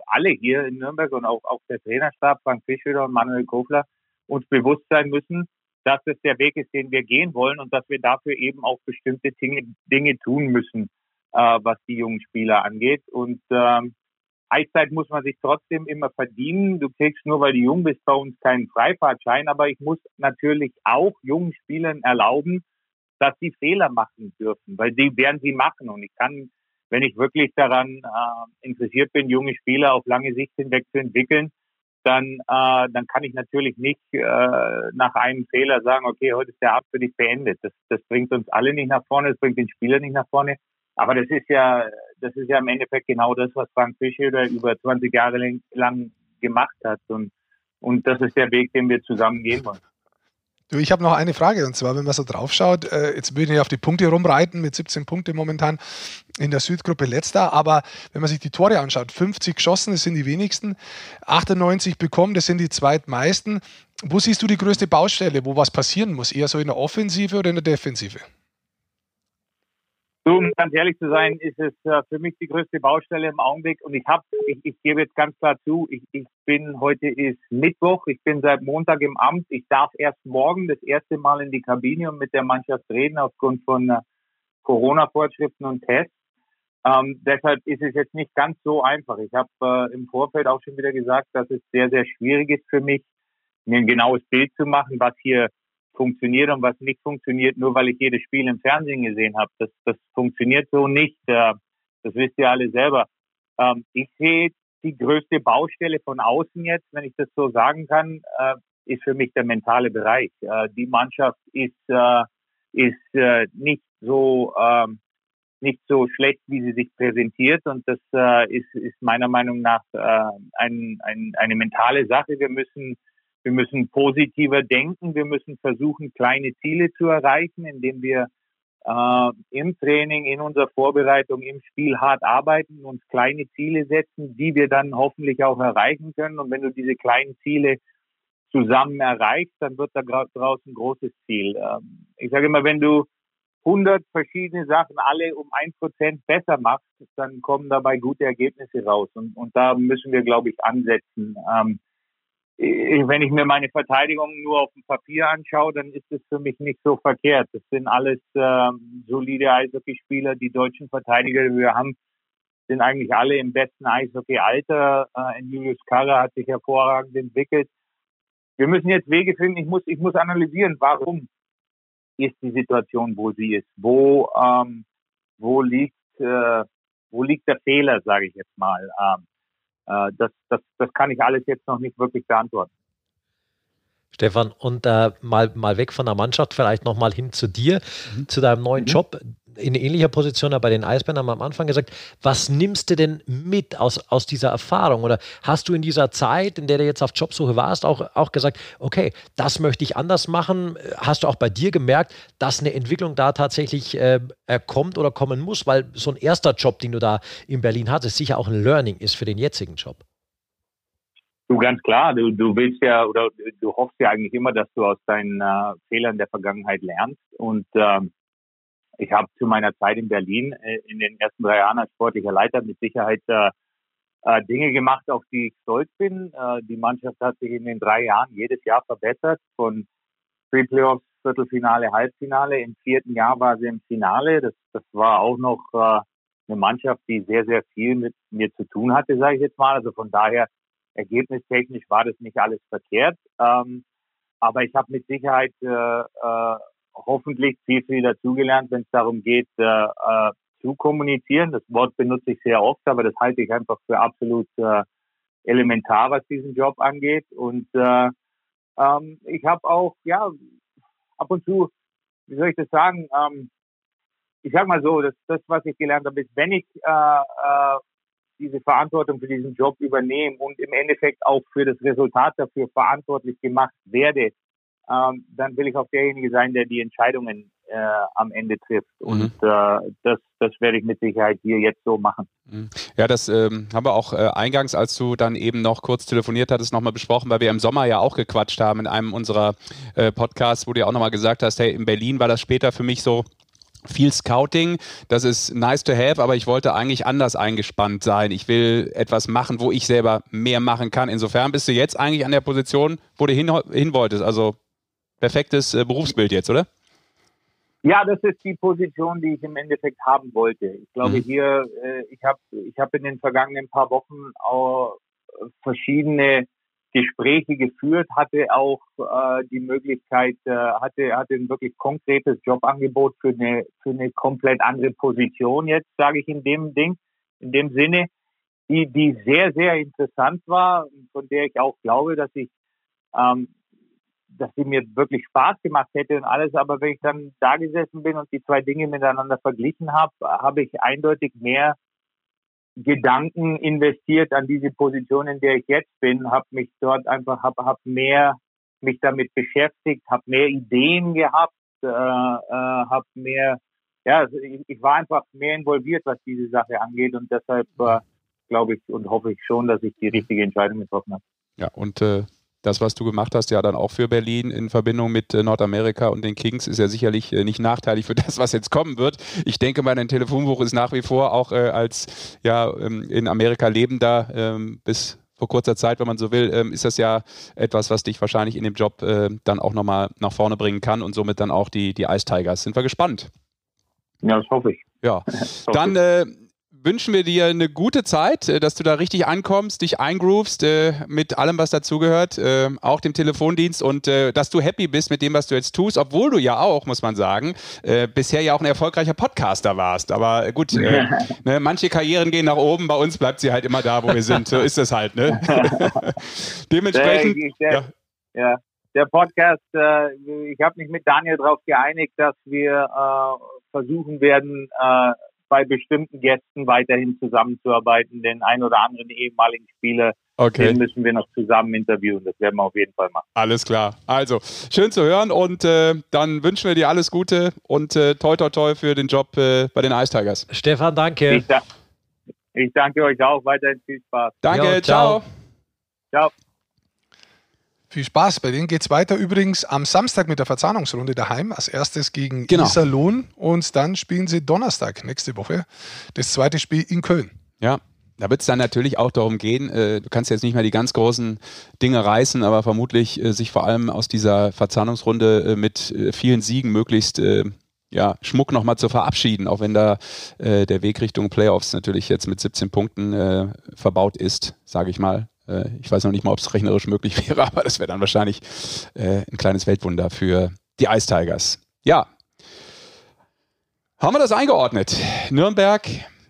alle hier in Nürnberg und auch, auch der Trainerstab, Frank Fischöder und Manuel Kofler, uns bewusst sein müssen, dass es der Weg ist, den wir gehen wollen und dass wir dafür eben auch bestimmte Dinge, Dinge tun müssen, äh, was die jungen Spieler angeht. Und ähm, Eiszeit muss man sich trotzdem immer verdienen. Du kriegst nur, weil du jung bist, bei uns keinen Freifahrtschein, aber ich muss natürlich auch jungen Spielern erlauben, dass sie Fehler machen dürfen, weil die werden sie machen. Und ich kann, wenn ich wirklich daran äh, interessiert bin, junge Spieler auf lange Sicht hinweg zu entwickeln, dann, äh, dann kann ich natürlich nicht äh, nach einem Fehler sagen, okay, heute ist der Abend für dich beendet. Das, das bringt uns alle nicht nach vorne, das bringt den Spieler nicht nach vorne. Aber das ist ja, das ist ja im Endeffekt genau das, was Frank Fischer über 20 Jahre lang gemacht hat. Und, und das ist der Weg, den wir zusammen gehen wollen. Du, ich habe noch eine Frage und zwar, wenn man so drauf schaut, äh, jetzt würde ich auf die Punkte rumreiten mit 17 Punkten momentan in der Südgruppe letzter, aber wenn man sich die Tore anschaut, 50 geschossen, das sind die wenigsten, 98 bekommen, das sind die zweitmeisten. Wo siehst du die größte Baustelle, wo was passieren muss? Eher so in der Offensive oder in der Defensive? So, um ganz ehrlich zu sein, ist es äh, für mich die größte Baustelle im Augenblick. Und ich habe, ich, ich gebe jetzt ganz klar zu, ich, ich bin, heute ist Mittwoch, ich bin seit Montag im Amt. Ich darf erst morgen das erste Mal in die Kabine und mit der Mannschaft reden aufgrund von äh, Corona-Vorschriften und Tests. Ähm, deshalb ist es jetzt nicht ganz so einfach. Ich habe äh, im Vorfeld auch schon wieder gesagt, dass es sehr, sehr schwierig ist für mich, mir ein genaues Bild zu machen, was hier funktioniert und was nicht funktioniert, nur weil ich jedes Spiel im Fernsehen gesehen habe. Das, das funktioniert so nicht. Äh, das wisst ihr alle selber. Ähm, ich sehe die größte Baustelle von außen jetzt, wenn ich das so sagen kann, äh, ist für mich der mentale Bereich. Äh, die Mannschaft ist, ist nicht so ähm, nicht so schlecht, wie sie sich präsentiert. Und das ist, ist meiner Meinung nach ein, ein, eine mentale Sache. Wir müssen wir müssen positiver denken. Wir müssen versuchen, kleine Ziele zu erreichen, indem wir äh, im Training, in unserer Vorbereitung, im Spiel hart arbeiten, uns kleine Ziele setzen, die wir dann hoffentlich auch erreichen können. Und wenn du diese kleinen Ziele zusammen erreichst, dann wird da draußen ein großes Ziel. Ähm, ich sage immer, wenn du 100 verschiedene Sachen alle um ein Prozent besser machst, dann kommen dabei gute Ergebnisse raus. Und, und da müssen wir, glaube ich, ansetzen. Ähm, wenn ich mir meine Verteidigung nur auf dem Papier anschaue, dann ist es für mich nicht so verkehrt. Das sind alles äh, solide Eishockeyspieler. Die deutschen Verteidiger, die wir haben, sind eigentlich alle im besten Eishockey-Alter. Äh, Julius Karre hat sich hervorragend entwickelt. Wir müssen jetzt Wege finden. Ich muss, ich muss analysieren, warum. ist die Situation, wo sie ist? Wo, ähm, wo liegt, äh, wo liegt der Fehler, sage ich jetzt mal? Ähm, äh, das, das, das kann ich alles jetzt noch nicht wirklich beantworten. Stefan, und äh, mal, mal weg von der Mannschaft, vielleicht nochmal hin zu dir, mhm. zu deinem neuen mhm. Job. In ähnlicher Position bei den Eisbären haben wir am Anfang gesagt, was nimmst du denn mit aus, aus dieser Erfahrung? Oder hast du in dieser Zeit, in der du jetzt auf Jobsuche warst, auch, auch gesagt, okay, das möchte ich anders machen? Hast du auch bei dir gemerkt, dass eine Entwicklung da tatsächlich äh, kommt oder kommen muss? Weil so ein erster Job, den du da in Berlin hattest, sicher auch ein Learning ist für den jetzigen Job. Du ganz klar, du, du willst ja oder du hoffst ja eigentlich immer, dass du aus deinen äh, Fehlern der Vergangenheit lernst. Und ähm, ich habe zu meiner Zeit in Berlin äh, in den ersten drei Jahren als sportlicher Leiter mit Sicherheit äh, äh, Dinge gemacht, auf die ich stolz bin. Äh, die Mannschaft hat sich in den drei Jahren jedes Jahr verbessert, von Pre-Playoffs, Viertelfinale, Halbfinale. Im vierten Jahr war sie im Finale. Das, das war auch noch äh, eine Mannschaft, die sehr, sehr viel mit mir zu tun hatte, sage ich jetzt mal. Also von daher ergebnistechnisch war das nicht alles verkehrt. Ähm, aber ich habe mit Sicherheit äh, äh, hoffentlich viel, viel dazugelernt, wenn es darum geht, äh, äh, zu kommunizieren. Das Wort benutze ich sehr oft, aber das halte ich einfach für absolut äh, elementar, was diesen Job angeht. Und äh, ähm, ich habe auch, ja, ab und zu, wie soll ich das sagen, ähm, ich sag mal so, das, das was ich gelernt habe, ist, wenn ich äh, äh, diese Verantwortung für diesen Job übernehme und im Endeffekt auch für das Resultat dafür verantwortlich gemacht werde, ähm, dann will ich auch derjenige sein, der die Entscheidungen äh, am Ende trifft. Mhm. Und äh, das, das werde ich mit Sicherheit hier jetzt so machen. Mhm. Ja, das ähm, haben wir auch äh, eingangs, als du dann eben noch kurz telefoniert hattest, nochmal besprochen, weil wir im Sommer ja auch gequatscht haben in einem unserer äh, Podcasts, wo du ja auch nochmal gesagt hast, hey, in Berlin war das später für mich so, viel Scouting, das ist nice to have, aber ich wollte eigentlich anders eingespannt sein. Ich will etwas machen, wo ich selber mehr machen kann. Insofern bist du jetzt eigentlich an der Position, wo du hin, hin wolltest. Also perfektes äh, Berufsbild jetzt, oder? Ja, das ist die Position, die ich im Endeffekt haben wollte. Ich glaube, mhm. hier, äh, ich habe ich hab in den vergangenen paar Wochen auch verschiedene Gespräche geführt, hatte auch äh, die Möglichkeit, äh, hatte, hatte ein wirklich konkretes Jobangebot für eine, für eine komplett andere Position jetzt, sage ich in dem Ding, in dem Sinne, die, die sehr, sehr interessant war, von der ich auch glaube, dass ich, ähm, dass sie mir wirklich Spaß gemacht hätte und alles, aber wenn ich dann da gesessen bin und die zwei Dinge miteinander verglichen habe, habe ich eindeutig mehr Gedanken investiert an diese Position, in der ich jetzt bin, habe mich dort einfach, habe hab mehr mich damit beschäftigt, habe mehr Ideen gehabt, äh, äh, habe mehr, ja, also ich, ich, war einfach mehr involviert, was diese Sache angeht und deshalb äh, glaube ich und hoffe ich schon, dass ich die richtige Entscheidung getroffen habe. Ja, und äh, das, was du gemacht hast, ja dann auch für Berlin in Verbindung mit äh, Nordamerika und den Kings, ist ja sicherlich äh, nicht nachteilig für das, was jetzt kommen wird. Ich denke mal, dein Telefonbuch ist nach wie vor auch äh, als ja, ähm, in Amerika lebender ähm, bis vor kurzer Zeit, wenn man so will, ähm, ist das ja etwas, was dich wahrscheinlich in dem Job dann auch nochmal nach vorne bringen kann und somit dann auch die, die Ice Tigers. Sind wir gespannt. Ja, das hoffe ich. Ja, dann wünschen wir dir eine gute Zeit, äh, dass du da richtig ankommst, dich eingroovst äh, mit allem, was dazugehört, äh, auch dem Telefondienst und äh, dass du happy bist mit dem, was du jetzt tust, obwohl du ja auch, muss man sagen, äh, bisher ja auch ein erfolgreicher Podcaster warst. Aber gut, äh, ne, manche Karrieren gehen nach oben, bei uns bleibt sie halt immer da, wo wir sind. So ist es halt. Ne? Dementsprechend. Der, ja. ja. Der Podcast, ich habe mich mit Daniel darauf geeinigt, dass wir versuchen werden, bei bestimmten Gästen weiterhin zusammenzuarbeiten. Den ein oder anderen ehemaligen Spieler, okay. den müssen wir noch zusammen interviewen. Das werden wir auf jeden Fall machen. Alles klar. Also, schön zu hören und äh, dann wünschen wir dir alles Gute und äh, toi toi toi für den Job äh, bei den Ice Tigers. Stefan, danke. Ich, da ich danke euch auch. Weiterhin viel Spaß. Danke, jo, ciao. Ciao. Viel Spaß. Bei denen geht es weiter übrigens am Samstag mit der Verzahnungsrunde daheim. Als erstes gegen genau. Iserlohn und dann spielen sie Donnerstag nächste Woche das zweite Spiel in Köln. Ja, da wird es dann natürlich auch darum gehen, äh, du kannst jetzt nicht mehr die ganz großen Dinge reißen, aber vermutlich äh, sich vor allem aus dieser Verzahnungsrunde äh, mit äh, vielen Siegen möglichst äh, ja, Schmuck nochmal zu verabschieden, auch wenn da äh, der Weg Richtung Playoffs natürlich jetzt mit 17 Punkten verbaut ist, sage ich mal. Äh, ich weiß noch nicht mal, ob es rechnerisch möglich wäre, aber das wäre dann wahrscheinlich äh, ein kleines Weltwunder für die Ice Tigers. Ja. Haben wir das eingeordnet? Nürnberg,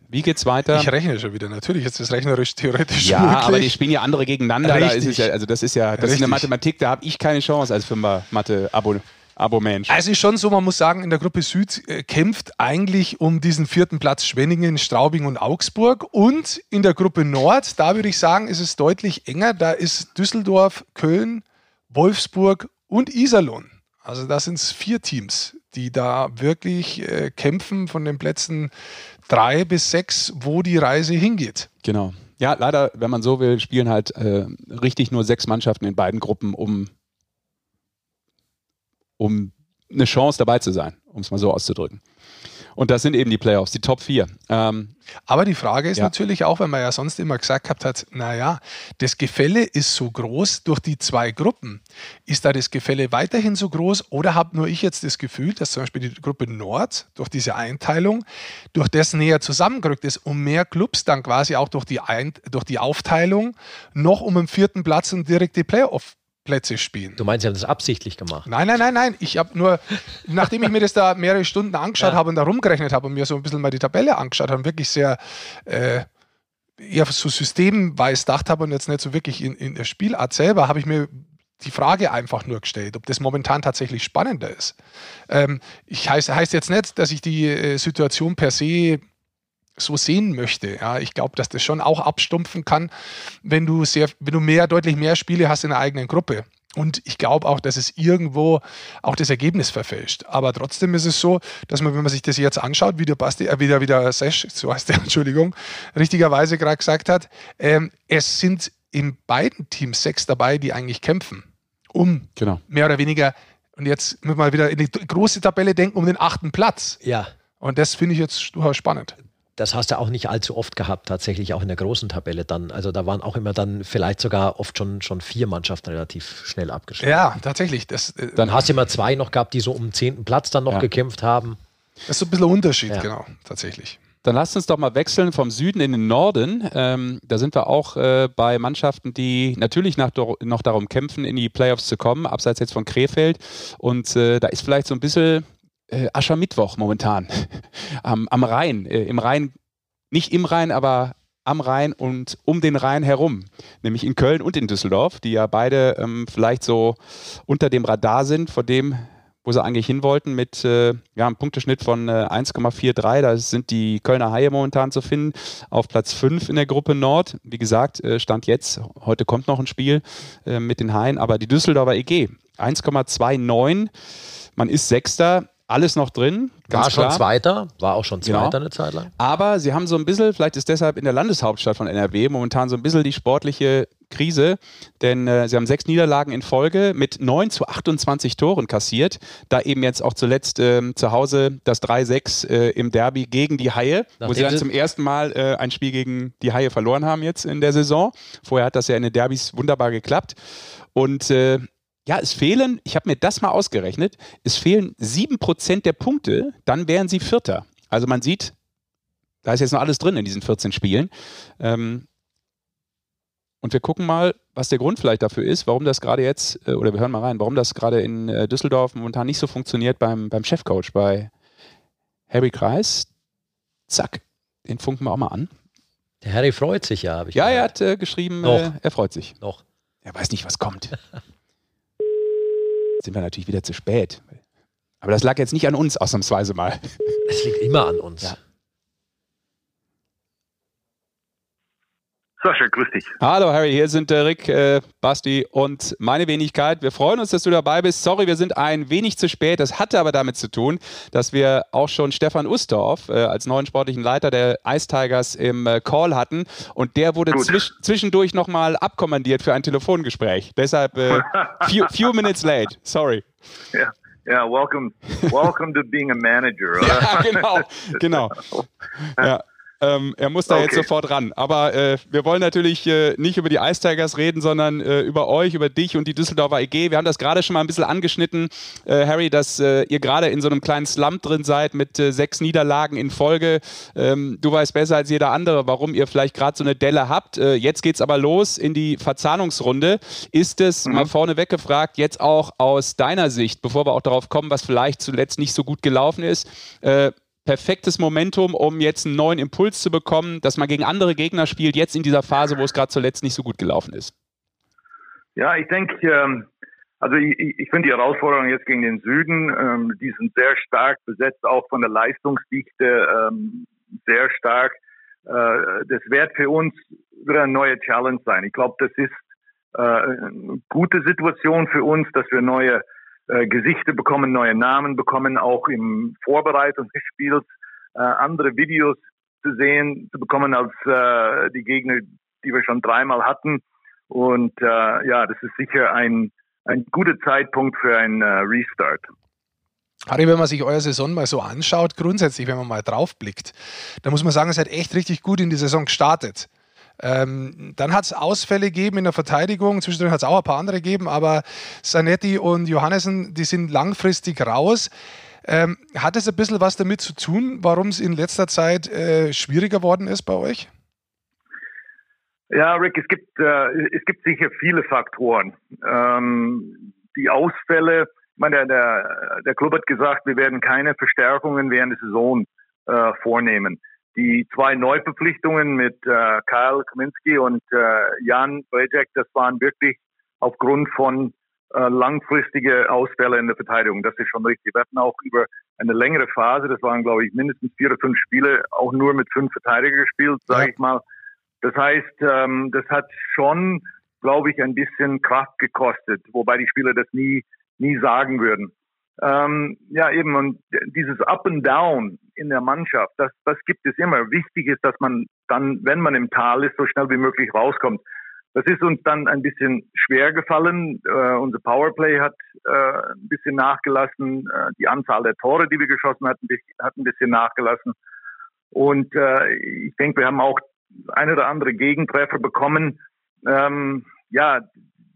wie geht's weiter? Ich rechne schon wieder. Natürlich ist das rechnerisch theoretisch ja, möglich. aber die spielen ja andere gegeneinander. Da ist es ja, also das ist ja, das ist Richtig. eine Mathematik, da habe ich keine Chance als Fünfer-Mathe-Abo. Abo-Mensch. Also ist schon so, man muss sagen, in der Gruppe Süd äh, kämpft eigentlich um diesen vierten Platz Schwenningen, Straubing und Augsburg. Und in der Gruppe Nord, da würde ich sagen, ist es deutlich enger. Da ist Düsseldorf, Köln, Wolfsburg und Iserlohn. Also das sind vier Teams, die da wirklich äh, kämpfen von den Plätzen drei bis sechs, wo die Reise hingeht. Genau. Ja, leider, wenn man so will, spielen halt äh, richtig nur sechs Mannschaften in beiden Gruppen, um, um eine Chance dabei zu sein, um es mal so auszudrücken. Und das sind eben die Playoffs, die Top 4. Ähm, Aber die Frage ist Ja. natürlich auch, wenn man ja sonst immer gesagt gehabt hat, naja, das Gefälle ist so groß durch die zwei Gruppen. Ist da das Gefälle weiterhin so groß oder habe nur ich jetzt das Gefühl, dass zum Beispiel die Gruppe Nord durch diese Einteilung, durch das näher zusammengerückt ist und mehr Clubs dann quasi auch durch die, Ein durch die Aufteilung noch um den vierten Platz und direkt die Playoff-Plätze spielen? Du meinst, sie haben das absichtlich gemacht? Nein, nein, nein, nein. Ich habe nur, nachdem ich mir das da mehrere Stunden angeschaut Ja. habe und da rumgerechnet habe und mir so ein bisschen mal die Tabelle angeschaut habe, wirklich sehr äh, eher so systemweise gedacht habe und jetzt nicht so wirklich in, in der Spielart selber, habe ich mir die Frage einfach nur gestellt, ob das momentan tatsächlich spannender ist. Ähm, ich heißt, heißt jetzt nicht, dass ich die äh, Situation per se so sehen möchte. Ja, ich glaube, dass das schon auch abstumpfen kann, wenn du sehr, wenn du mehr, deutlich mehr Spiele hast in der eigenen Gruppe. Und ich glaube auch, dass es irgendwo auch das Ergebnis verfälscht. Aber trotzdem ist es so, dass man, wenn man sich das jetzt anschaut, wie der Basti, äh, wie der, wie der Sesh, so heißt der, Entschuldigung, richtigerweise gerade gesagt hat, ähm, es sind in beiden Teams sechs dabei, die eigentlich kämpfen. Um genau. mehr oder weniger, und jetzt müssen wir wieder in die große Tabelle denken, um den achten Platz. Ja. Und das finde ich jetzt durchaus spannend. Das hast du auch nicht allzu oft gehabt, tatsächlich auch in der großen Tabelle dann. Also da waren auch immer dann vielleicht sogar oft schon, schon vier Mannschaften relativ schnell abgeschlossen. Ja, tatsächlich. Das, äh, Dann hast du immer zwei noch gehabt, die so um den zehnten Platz dann noch Ja. gekämpft haben. das ist so ein bisschen ein Unterschied, Ja. genau, tatsächlich. Dann lasst uns doch mal wechseln vom Süden in den Norden. Ähm, da sind wir auch äh, bei Mannschaften, die natürlich nach, noch darum kämpfen, in die Playoffs zu kommen, abseits jetzt von Krefeld. Und äh, da ist vielleicht so ein bisschen äh, Aschermittwoch momentan am, am Rhein. Äh, Im Rhein, nicht im Rhein, aber am Rhein und um den Rhein herum. Nämlich in Köln und in Düsseldorf, die ja beide ähm, vielleicht so unter dem Radar sind, vor dem wo sie eigentlich hin wollten, mit äh, ja, einem Punkteschnitt von äh, 1,43. Da sind die Kölner Haie momentan zu finden, auf Platz 5 in der Gruppe Nord. Wie gesagt, äh, Stand jetzt, heute kommt noch ein Spiel äh, mit den Haien, aber die Düsseldorfer EG 1,29. Man ist Sechster, alles noch drin. War schon klar. Zweiter, war auch schon Genau. Zweiter eine Zeit lang. Aber sie haben so ein bisschen, vielleicht ist deshalb in der Landeshauptstadt von NRW momentan so ein bisschen die sportliche Krise, denn äh, sie haben sechs Niederlagen in Folge mit 9 zu 28 Toren kassiert. Da eben jetzt auch zuletzt ähm, zu Hause das 3-6 äh, im Derby gegen die Haie, wo Nachdem sie dann zum ersten Mal äh, ein Spiel gegen die Haie verloren haben jetzt in der Saison. Vorher hat das ja in den Derbys wunderbar geklappt. Und äh, ja, es fehlen, ich habe mir das mal ausgerechnet, es fehlen 7% der Punkte, dann wären sie Vierter. Also man sieht, da ist jetzt noch alles drin in diesen 14 Spielen. Ähm, und wir gucken mal, was der Grund vielleicht dafür ist, warum das gerade jetzt, äh, oder wir hören mal rein, warum das gerade in äh, Düsseldorf momentan nicht so funktioniert beim, beim Chefcoach, bei Harry Kreis. Zack, den funken wir auch mal an. Der Harry freut sich ja, habe ich Ja, er gehört. hat äh, geschrieben, Noch. äh, er freut sich. noch. Er weiß nicht, was kommt. Sind wir natürlich wieder zu spät. Aber das lag jetzt nicht an uns, ausnahmsweise mal. Es liegt immer an uns. Ja. Sascha, grüß dich. Hallo Harry, hier sind äh, Rick, äh, Basti und meine Wenigkeit. Wir freuen uns, dass du dabei bist. Sorry, wir sind ein wenig zu spät. Das hatte aber damit zu tun, dass wir auch schon Stefan Ustorf äh, als neuen sportlichen Leiter der Ice Tigers im äh, Call hatten und der wurde zwisch zwischendurch nochmal abkommandiert für ein Telefongespräch. Deshalb äh, few, few minutes late. Sorry. Ja, ja, welcome, welcome to being a manager. Ja, genau, genau. Ja. Ähm, er muss da okay. jetzt sofort ran. Aber äh, wir wollen natürlich äh, nicht über die Ice Tigers reden, sondern äh, über euch, über dich und die Düsseldorfer EG. Wir haben das gerade schon mal ein bisschen angeschnitten, äh, Harry, dass äh, ihr gerade in so einem kleinen Slump drin seid mit äh, sechs Niederlagen in Folge. Ähm, du weißt besser als jeder andere, warum ihr vielleicht gerade so eine Delle habt. jetzt geht es aber los in die Verzahnungsrunde. Ist es, mhm. mal vorneweg gefragt, jetzt auch aus deiner Sicht, bevor wir auch darauf kommen, was vielleicht zuletzt nicht so gut gelaufen ist, perfektes Momentum, um jetzt einen neuen Impuls zu bekommen, dass man gegen andere Gegner spielt, jetzt in dieser Phase, wo es gerade zuletzt nicht so gut gelaufen ist? Ja, ich denke, ähm, also ich, ich finde die Herausforderungen jetzt gegen den Süden, ähm, die sind sehr stark besetzt, auch von der Leistungsdichte ähm, sehr stark. Äh, das wird für uns wieder eine neue Challenge sein. Ich glaube, das ist äh, eine gute Situation für uns, dass wir neue äh, Gesichter bekommen, neue Namen bekommen, auch im Vorbereitung des Spiels äh, andere Videos zu sehen, zu bekommen als äh, die Gegner, die wir schon dreimal hatten. Und äh, ja, das ist sicher ein, ein guter Zeitpunkt für einen äh, Restart. Harry, wenn man sich euer Saison mal so anschaut, grundsätzlich, wenn man mal draufblickt, dann muss man sagen, es hat echt richtig gut in die Saison gestartet. Ähm, dann hat es Ausfälle gegeben in der Verteidigung. Zwischendurch hat es auch ein paar andere gegeben, aber Sanetti und Johannessen, die sind langfristig raus. Ähm, hat es ein bisschen was damit zu tun, warum es in letzter Zeit äh, schwieriger worden ist bei euch? Ja, Rick, es gibt, äh, es gibt sicher viele Faktoren. Ähm, die Ausfälle, ich meine, der, der, der Club hat gesagt, wir werden keine Verstärkungen während der Saison äh, vornehmen die zwei Neuverpflichtungen mit äh, Kyle Kaminski und äh, Jan Bejek, das waren wirklich aufgrund von äh, langfristige Ausfälle in der Verteidigung. Das ist schon richtig. Wir hatten auch über eine längere Phase, das waren glaube ich mindestens vier oder fünf Spiele, auch nur mit fünf Verteidiger gespielt, sage ja. ich mal. Das heißt, ähm, das hat schon, glaube ich, ein bisschen Kraft gekostet, wobei die Spieler das nie, nie sagen würden. Ähm, ja, eben, und dieses Up and Down in der Mannschaft, das, das gibt es immer. Wichtig ist, dass man dann, wenn man im Tal ist, so schnell wie möglich rauskommt. Das ist uns dann ein bisschen schwer gefallen. Äh, unser Powerplay hat äh, ein bisschen nachgelassen. Äh, die Anzahl der Tore, die wir geschossen hatten, hat ein bisschen nachgelassen. Und äh, ich denke, wir haben auch ein oder andere Gegentreffer bekommen. Ähm, ja,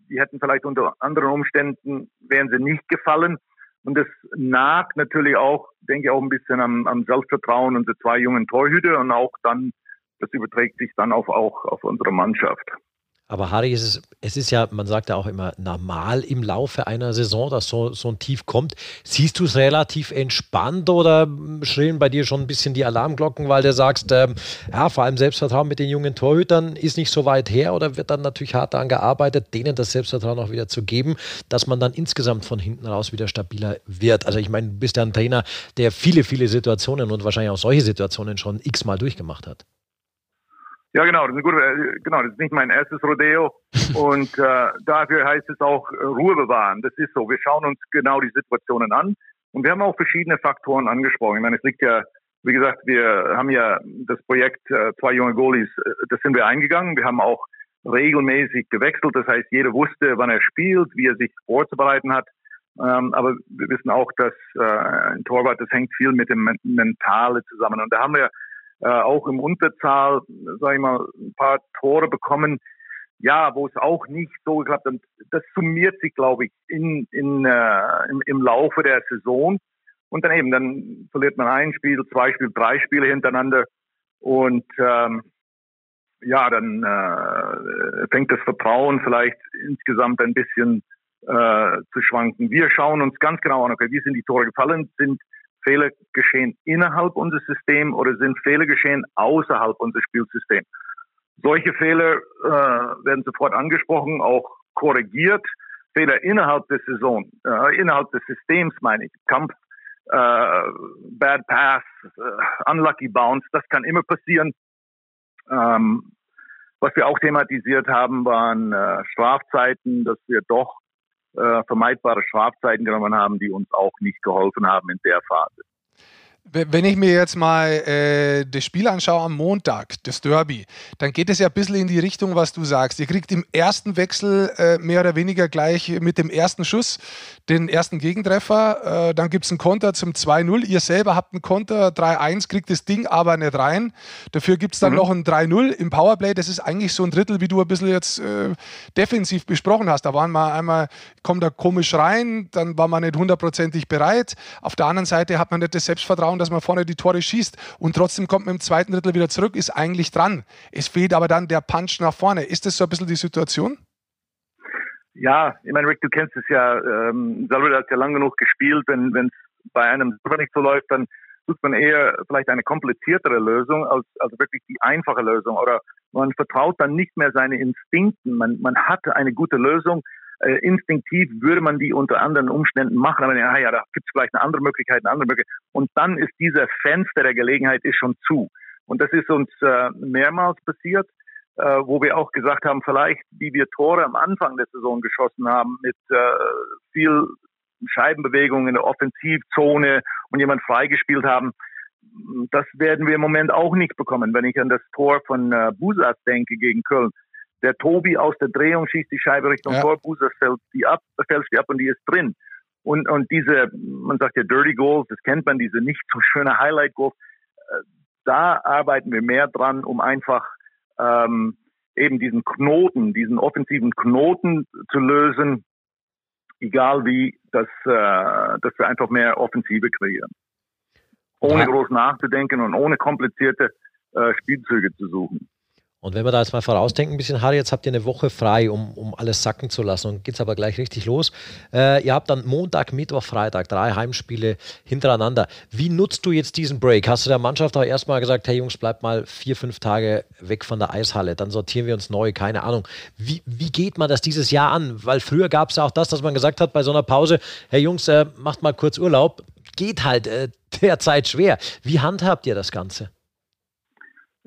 die hätten vielleicht unter anderen Umständen, wären sie nicht gefallen. Und das nagt natürlich auch, denke ich, auch ein bisschen am, am Selbstvertrauen unserer zwei jungen Torhüter und auch dann, das überträgt sich dann auf, auch auf unsere Mannschaft. Aber Harry, es ist, es ist ja, man sagt ja auch immer, normal im Laufe einer Saison, dass so, so ein Tief kommt. Siehst du es relativ entspannt oder schrillen bei dir schon ein bisschen die Alarmglocken, weil du sagst, ähm, ja, vor allem Selbstvertrauen mit den jungen Torhütern ist nicht so weit her oder wird dann natürlich hart daran gearbeitet, denen das Selbstvertrauen auch wieder zu geben, dass man dann insgesamt von hinten raus wieder stabiler wird? Also ich meine, du bist ja ein Trainer, der viele, viele Situationen und wahrscheinlich auch solche Situationen schon x-mal durchgemacht hat. Ja, genau, das ist, gute, äh, genau, das ist nicht mein erstes Rodeo und äh, dafür heißt es auch äh, Ruhe bewahren. Das ist so. Wir schauen uns genau die Situationen an und wir haben auch verschiedene Faktoren angesprochen. Ich meine, es liegt ja, wie gesagt, wir haben ja das Projekt äh, zwei junge Goalies, äh, das sind wir eingegangen. Wir haben auch regelmäßig gewechselt. Das heißt, jeder wusste, wann er spielt, wie er sich vorzubereiten hat. Ähm, aber wir wissen auch, dass äh, ein Torwart, das hängt viel mit dem Mentale zusammen. Und da haben wir äh, auch im Unterzahl, sage ich mal, ein paar Tore bekommen. Ja, wo es auch nicht so geklappt hat. Das summiert sich, glaube ich, in, in, äh, im, im Laufe der Saison. Und dann eben, dann verliert man ein Spiel, zwei Spiele, drei Spiele hintereinander. Und ähm, ja, dann äh, fängt das Vertrauen vielleicht insgesamt ein bisschen äh, zu schwanken. Wir schauen uns ganz genau an, okay, wie sind die Tore gefallen? Sind Fehler geschehen innerhalb unseres Systems oder sind Fehler geschehen außerhalb unseres Spielsystems. Solche Fehler äh, werden sofort angesprochen, auch korrigiert. Fehler innerhalb der Saison, äh, innerhalb des Systems meine ich, Kampf, äh, Bad Pass, äh, Unlucky Bounce, das kann immer passieren. Ähm, was wir auch thematisiert haben, waren äh, Strafzeiten, dass wir doch äh, vermeidbare Strafzeiten genommen haben, die uns auch nicht geholfen haben in der Phase. Wenn ich mir jetzt mal äh, das Spiel anschaue am Montag, das Derby, dann geht es ja ein bisschen in die Richtung, was du sagst. Ihr kriegt im ersten Wechsel äh, mehr oder weniger gleich mit dem ersten Schuss den ersten Gegentreffer. Äh, dann gibt es einen Konter zum 2-0. Ihr selber habt einen Konter 3-1, kriegt das Ding aber nicht rein. Dafür gibt es dann mhm. noch ein 3-0 im Powerplay. Das ist eigentlich so ein Drittel, wie du ein bisschen jetzt äh, defensiv besprochen hast. Da waren wir einmal, kommt da komisch rein, dann war man nicht hundertprozentig bereit. Auf der anderen Seite hat man nicht das Selbstvertrauen, dass man vorne die Tore schießt und trotzdem kommt man im zweiten Drittel wieder zurück, ist eigentlich dran. Es fehlt aber dann der Punch nach vorne. Ist das so ein bisschen die Situation? Ja, ich meine, Rick, du kennst es ja, ähm, Salvador hat ja lang genug gespielt, wenn es bei einem Super nicht so läuft, dann sucht man eher vielleicht eine kompliziertere Lösung als, als wirklich die einfache Lösung. Oder man vertraut dann nicht mehr seine Instinkten. Man, man hatte eine gute Lösung, äh, instinktiv würde man die unter anderen Umständen machen, aber ja, ja da gibt es vielleicht eine andere Möglichkeit, eine andere Möglichkeit. Und dann ist dieser Fenster der Gelegenheit ist schon zu. Und das ist uns äh, mehrmals passiert, äh, wo wir auch gesagt haben, vielleicht, wie wir Tore am Anfang der Saison geschossen haben, mit äh, viel Scheibenbewegung in der Offensivzone und jemand freigespielt haben, das werden wir im Moment auch nicht bekommen. Wenn ich an das Tor von äh, Busas denke gegen Köln, der Tobi aus der Drehung schießt die Scheibe Richtung ja. Tor, Busas fällt die ab, fällt die ab und die ist drin. Und, und diese, man sagt ja Dirty Goals, das kennt man, diese nicht so schöne Highlight Goals, äh, da arbeiten wir mehr dran, um einfach ähm, eben diesen Knoten, diesen offensiven Knoten zu lösen, egal wie, dass, äh, dass wir einfach mehr Offensive kreieren. Ohne ja. groß nachzudenken und ohne komplizierte äh, Spielzüge zu suchen. Und wenn wir da jetzt mal vorausdenken, ein bisschen, Harry, jetzt habt ihr eine Woche frei, um, um alles sacken zu lassen. Und geht es aber gleich richtig los. Äh, ihr habt dann Montag, Mittwoch, Freitag drei Heimspiele hintereinander. Wie nutzt du jetzt diesen Break? Hast du der Mannschaft auch erstmal gesagt, hey Jungs, bleibt mal vier, fünf Tage weg von der Eishalle, dann sortieren wir uns neu, keine Ahnung. Wie, wie geht man das dieses Jahr an? Weil früher gab es ja auch das, dass man gesagt hat bei so einer Pause, hey Jungs, äh, macht mal kurz Urlaub. Geht halt äh, derzeit schwer. Wie handhabt ihr das Ganze?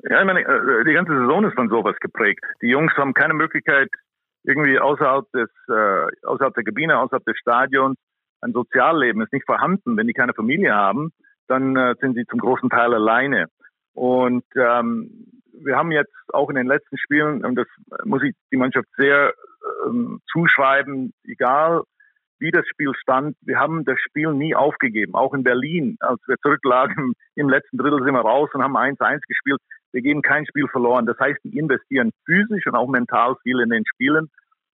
Ja, ich meine, äh, die ganze Saison ist von sowas geprägt. Die Jungs haben keine Möglichkeit, irgendwie außerhalb des, äh, außerhalb der Kabine, außerhalb des Stadions, ein Sozialleben ist nicht vorhanden. Wenn die keine Familie haben, dann äh, sind sie zum großen Teil alleine. Und ähm, wir haben jetzt auch in den letzten Spielen, und das muss ich die Mannschaft sehr ähm, zuschreiben, egal wie das Spiel stand, wir haben das Spiel nie aufgegeben. Auch in Berlin, als wir zurücklagen, im letzten Drittel sind wir raus und haben 1-1 gespielt wir geben kein Spiel verloren. Das heißt, die investieren physisch und auch mental viel in den Spielen,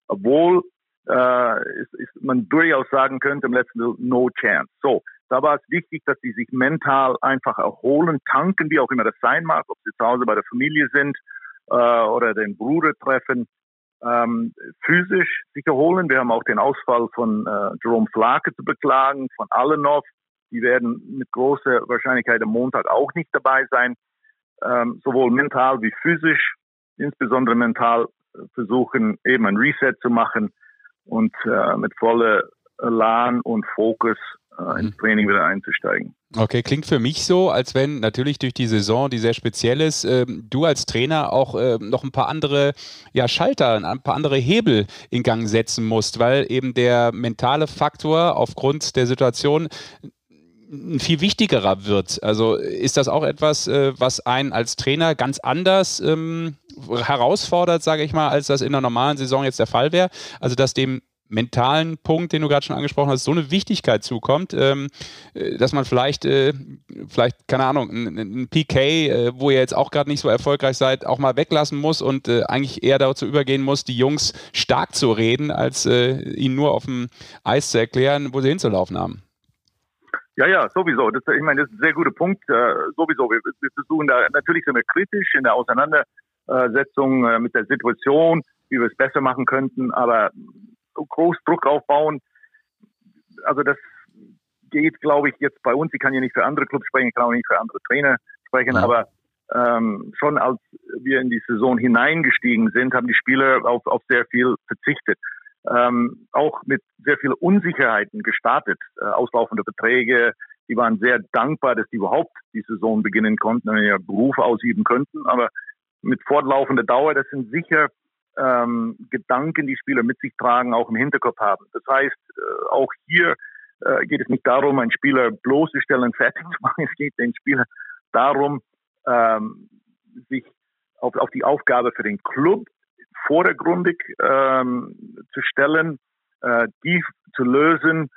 obwohl äh, ist, ist man durchaus sagen könnte im letzten No Chance. So, da war es wichtig, dass sie sich mental einfach erholen, tanken, wie auch immer das sein mag, ob sie zu Hause bei der Familie sind äh, oder den Bruder treffen, ähm, physisch sich erholen. Wir haben auch den Ausfall von äh, Jerome Flake zu beklagen, von Allenov. Die werden mit großer Wahrscheinlichkeit am Montag auch nicht dabei sein ähm, sowohl mental wie physisch, insbesondere mental versuchen, eben ein Reset zu machen und äh, mit voller Elan und Fokus äh, ins mhm. Training wieder einzusteigen. Okay, klingt für mich so, als wenn natürlich durch die Saison, die sehr speziell ist, äh, du als Trainer auch äh, noch ein paar andere ja, Schalter, ein paar andere Hebel in Gang setzen musst, weil eben der mentale Faktor aufgrund der Situation ein viel wichtigerer wird. Also ist das auch etwas, äh, was einen als Trainer ganz anders ähm, herausfordert, sage ich mal, als das in der normalen Saison jetzt der Fall wäre? Also dass dem mentalen Punkt, den du gerade schon angesprochen hast, so eine Wichtigkeit zukommt, ähm, äh, dass man vielleicht, äh, vielleicht, keine Ahnung, ein, ein PK, äh, wo ihr jetzt auch gerade nicht so erfolgreich seid, auch mal weglassen muss und äh, eigentlich eher dazu übergehen muss, die Jungs stark zu reden, als äh, ihnen nur auf dem Eis zu erklären, wo sie hinzulaufen haben. Ja, ja, sowieso. Das, ich meine, das ist ein sehr guter Punkt. Äh, sowieso. Wir, wir, versuchen da, natürlich sind wir kritisch in der Auseinandersetzung mit der Situation, wie wir es besser machen könnten, aber groß Druck aufbauen, also das geht, glaube ich, jetzt bei uns. Ich kann ja nicht für andere Clubs sprechen, ich kann auch nicht für andere Trainer sprechen, ja. aber ähm, schon als wir in die Saison hineingestiegen sind, haben die Spieler auf, auf sehr viel verzichtet ähm, auch mit sehr vielen Unsicherheiten gestartet. Äh, auslaufende Verträge, die waren sehr dankbar, dass die überhaupt die Saison beginnen konnten und ihr Beruf ausüben könnten. Aber mit fortlaufender Dauer, das sind sicher ähm, Gedanken, die Spieler mit sich tragen, auch im Hinterkopf haben. Das heißt, äh, auch hier äh, geht es nicht darum, einen Spieler bloßzustellen, fertig zu machen. Es geht den Spieler darum, ähm, sich auf, auf die Aufgabe für den Club vordergründig ähm, zu stellen, äh, die zu lösen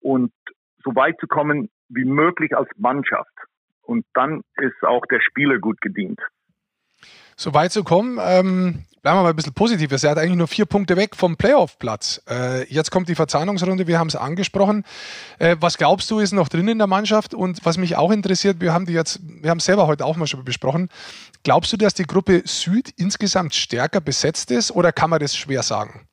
und so weit zu kommen wie möglich als Mannschaft. Und dann ist auch der Spieler gut gedient. So weit zu kommen, ähm, bleiben wir mal ein bisschen positiv. Er hat eigentlich nur vier Punkte weg vom Playoff-Platz. Äh, jetzt kommt die Verzahnungsrunde, wir haben es angesprochen. Äh, was glaubst du, ist noch drin in der Mannschaft? Und was mich auch interessiert, wir haben die jetzt, wir haben selber heute auch mal schon besprochen. Glaubst du, dass die Gruppe Süd insgesamt stärker besetzt ist oder kann man das schwer sagen?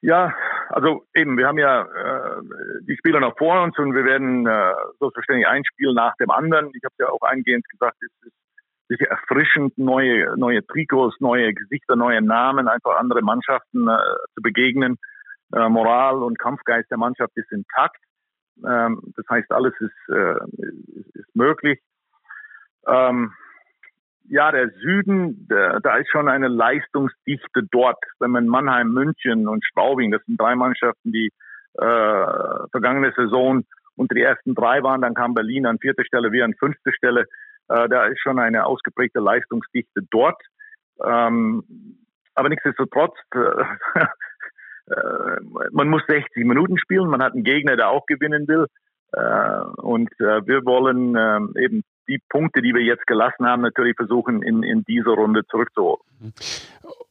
Ja, also eben, wir haben ja äh, die Spieler noch vor uns und wir werden äh, selbstverständlich ein Spiel nach dem anderen. Ich habe ja auch eingehend gesagt, es ist sicher erfrischend, neue, neue Trikots, neue Gesichter, neue Namen, einfach andere Mannschaften äh, zu begegnen. Äh, Moral und Kampfgeist der Mannschaft ist intakt. Ähm, das heißt, alles ist, äh, ist, ist möglich. Ähm, ja, der Süden, der, da ist schon eine Leistungsdichte dort. Wenn man Mannheim, München und Straubing, das sind drei Mannschaften, die äh, vergangene Saison unter die ersten drei waren, dann kam Berlin an vierter Stelle, wir an fünfter Stelle. Äh, da ist schon eine ausgeprägte Leistungsdichte dort. Ähm, aber nichtsdestotrotz, äh, äh, man muss 60 Minuten spielen, man hat einen Gegner, der auch gewinnen will. Äh, und äh, wir wollen ähm, eben die Punkte, die wir jetzt gelassen haben, natürlich versuchen, in, in dieser Runde zurückzuholen.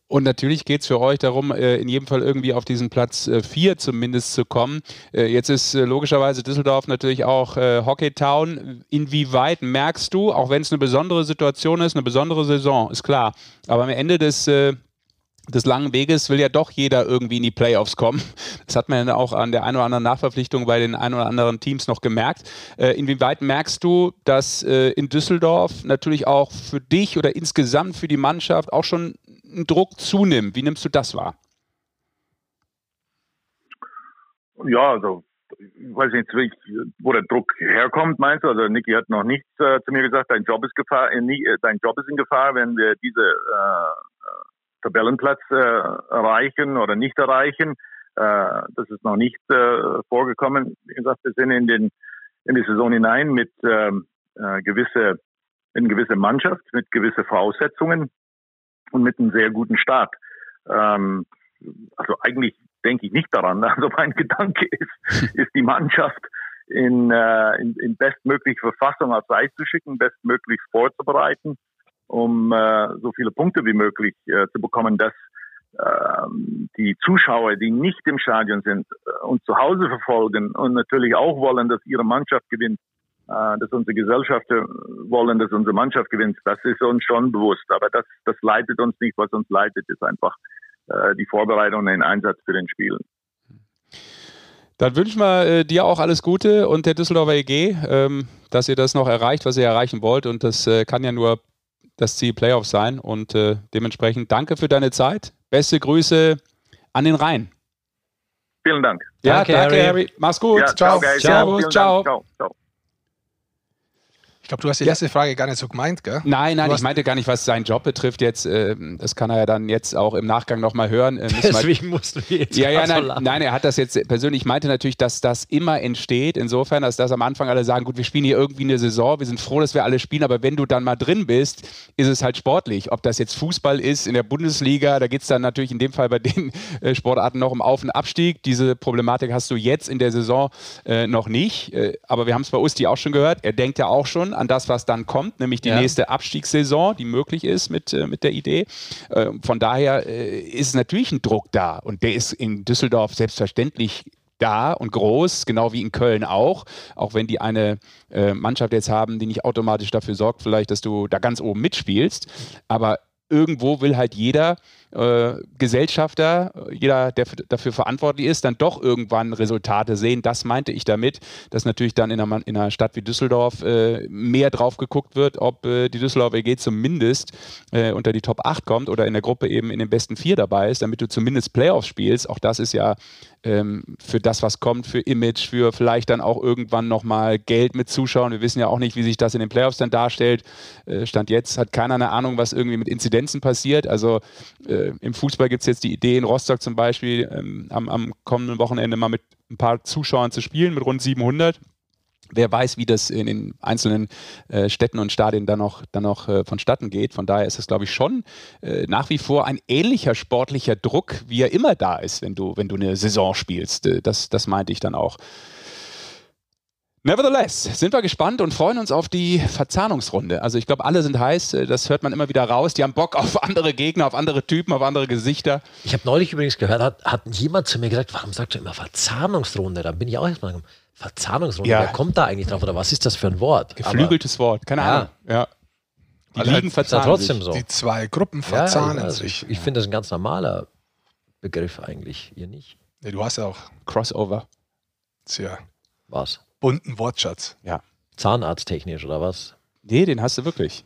Und natürlich geht es für euch darum, äh, in jedem Fall irgendwie auf diesen Platz 4 äh, zumindest zu kommen. Äh, jetzt ist logischerweise Düsseldorf natürlich auch Hockeytown. Inwieweit merkst du, auch wenn es eine besondere Situation ist, eine besondere Saison, ist klar, aber am Ende des des langen Weges will ja doch jeder irgendwie in die Playoffs kommen. Das hat man ja auch an der einen oder anderen Nachverpflichtung bei den ein oder anderen Teams noch gemerkt. Inwieweit merkst du, dass in Düsseldorf natürlich auch für dich oder insgesamt für die Mannschaft auch schon Druck zunimmt? Wie nimmst du das wahr? Ja, also ich weiß nicht, wo der Druck herkommt, meinst du? Also Niki hat noch nichts äh, zu mir gesagt, dein Job ist Gefahr, äh, äh, dein Job ist in Gefahr, wenn wir diese äh, Tabellenplatz äh, erreichen oder nicht erreichen. Äh, das ist noch nicht vorgekommen. Wie gesagt, wir sind in, den, in die Saison hinein mit ähm, äh, gewisse, in gewisse Mannschaft, mit gewisse Voraussetzungen und mit einem sehr guten Start. Ähm, also eigentlich denke ich nicht daran. Also mein Gedanke ist, ist die Mannschaft in, äh, in, in bestmögliche Verfassung aufs Eis zu schicken, bestmöglich vorzubereiten um äh, so viele Punkte wie möglich äh, zu bekommen, dass äh, die Zuschauer, die nicht im Stadion sind, äh, uns zu Hause verfolgen und natürlich auch wollen, dass ihre Mannschaft gewinnt, dass unsere Gesellschaften wollen, dass unsere Mannschaft gewinnt, das ist uns schon bewusst. Aber das, das leitet uns nicht. Was uns leitet, ist einfach äh, die Vorbereitung und den Einsatz für den Spielen. Dann wünschen wir äh, dir auch alles Gute und der Düsseldorfer EG, ähm, dass ihr das noch erreicht, was ihr erreichen wollt. Und das äh, kann ja nur das Ziel Playoffs sein. Und äh, dementsprechend danke für deine Zeit. Beste Grüße an den Rhein. Vielen Dank. Ja, danke, danke Harry. Harry. Mach's gut. Ja, ciao. ciao Servus. Ciao. ciao. Ich glaube, du hast die erste Frage gar nicht so gemeint, gell? Nein, nein, ich meinte gar nicht, was seinen Job betrifft jetzt. Äh, das kann er ja dann jetzt auch im Nachgang nochmal hören. Äh, Deswegen mussten wir jetzt Ja, ja, nein, nein, er hat das jetzt persönlich, meinte natürlich, dass das immer entsteht. Insofern, dass das am Anfang alle sagen, gut, wir spielen hier irgendwie eine Saison, wir sind froh, dass wir alle spielen, aber wenn du dann mal drin bist, ist es halt sportlich. Ob das jetzt Fußball ist in der Bundesliga, da geht es dann natürlich in dem Fall bei den äh, Sportarten noch um Auf- und Abstieg. Diese Problematik hast du jetzt in der Saison äh, noch nicht. Äh, aber wir haben es bei Usti auch schon gehört. Er denkt ja auch schon an das, was dann kommt nämlich die ja. nächste Abstiegssaison, die möglich ist mit, äh, mit der Idee. Äh, von daher äh, ist natürlich ein Druck da und der ist in Düsseldorf selbstverständlich da und groß, genau wie in Köln auch, auch wenn die eine äh, Mannschaft jetzt haben, die nicht automatisch dafür sorgt, vielleicht, dass du da ganz oben mitspielst. Aber irgendwo will halt jeder äh, Gesellschafter, jeder, der dafür verantwortlich ist, dann doch irgendwann Resultate sehen. Das meinte ich damit, dass natürlich dann in einer, in einer Stadt wie Düsseldorf äh, mehr drauf geguckt wird, ob äh, die Düsseldorf EG zumindest äh, unter die Top 8 kommt oder in der Gruppe eben in den besten vier dabei ist, damit du zumindest Playoffs spielst. Auch das ist ja ähm, für das, was kommt, für Image, für vielleicht dann auch irgendwann nochmal Geld mit Zuschauern. Wir wissen ja auch nicht, wie sich das in den Playoffs dann darstellt. Äh, Stand jetzt hat keiner eine Ahnung, was irgendwie mit Inzidenzen passiert. Also äh, im Fußball gibt es jetzt die Idee in Rostock zum Beispiel ähm, am, am kommenden Wochenende mal mit ein paar Zuschauern zu spielen, mit rund 700 wer weiß, wie das in den einzelnen äh, Städten und Stadien dann noch, dann noch äh, vonstatten geht. Von daher ist es, glaube ich, schon äh, nach wie vor ein ähnlicher sportlicher Druck, wie er immer da ist, wenn du, wenn du eine Saison spielst. Äh, das, das meinte ich dann auch. Nevertheless, sind wir gespannt und freuen uns auf die Verzahnungsrunde. Also ich glaube, alle sind heiß, das hört man immer wieder raus. Die haben Bock auf andere Gegner, auf andere Typen, auf andere Gesichter. Ich habe neulich übrigens gehört, hat, hat jemand zu mir gesagt, warum sagst du immer Verzahnungsrunde? Da bin ich auch erstmal gekommen. Verzahnungsrunde, Ja. wer kommt da eigentlich drauf oder was ist das für ein Wort? Geflügeltes Wort, keine Ja. Ahnung. Ja. Die Weil Ligen Aber ja verzahnen trotzdem sich. so. Die zwei Gruppen Ja, verzahnen also sich. Ich, ich finde das ein ganz normaler Begriff eigentlich. Ihr nicht? Nee, du hast ja auch Crossover. sehr Was? Bunten Wortschatz. Zahnarzttechnisch oder was? Nee, den hast du wirklich.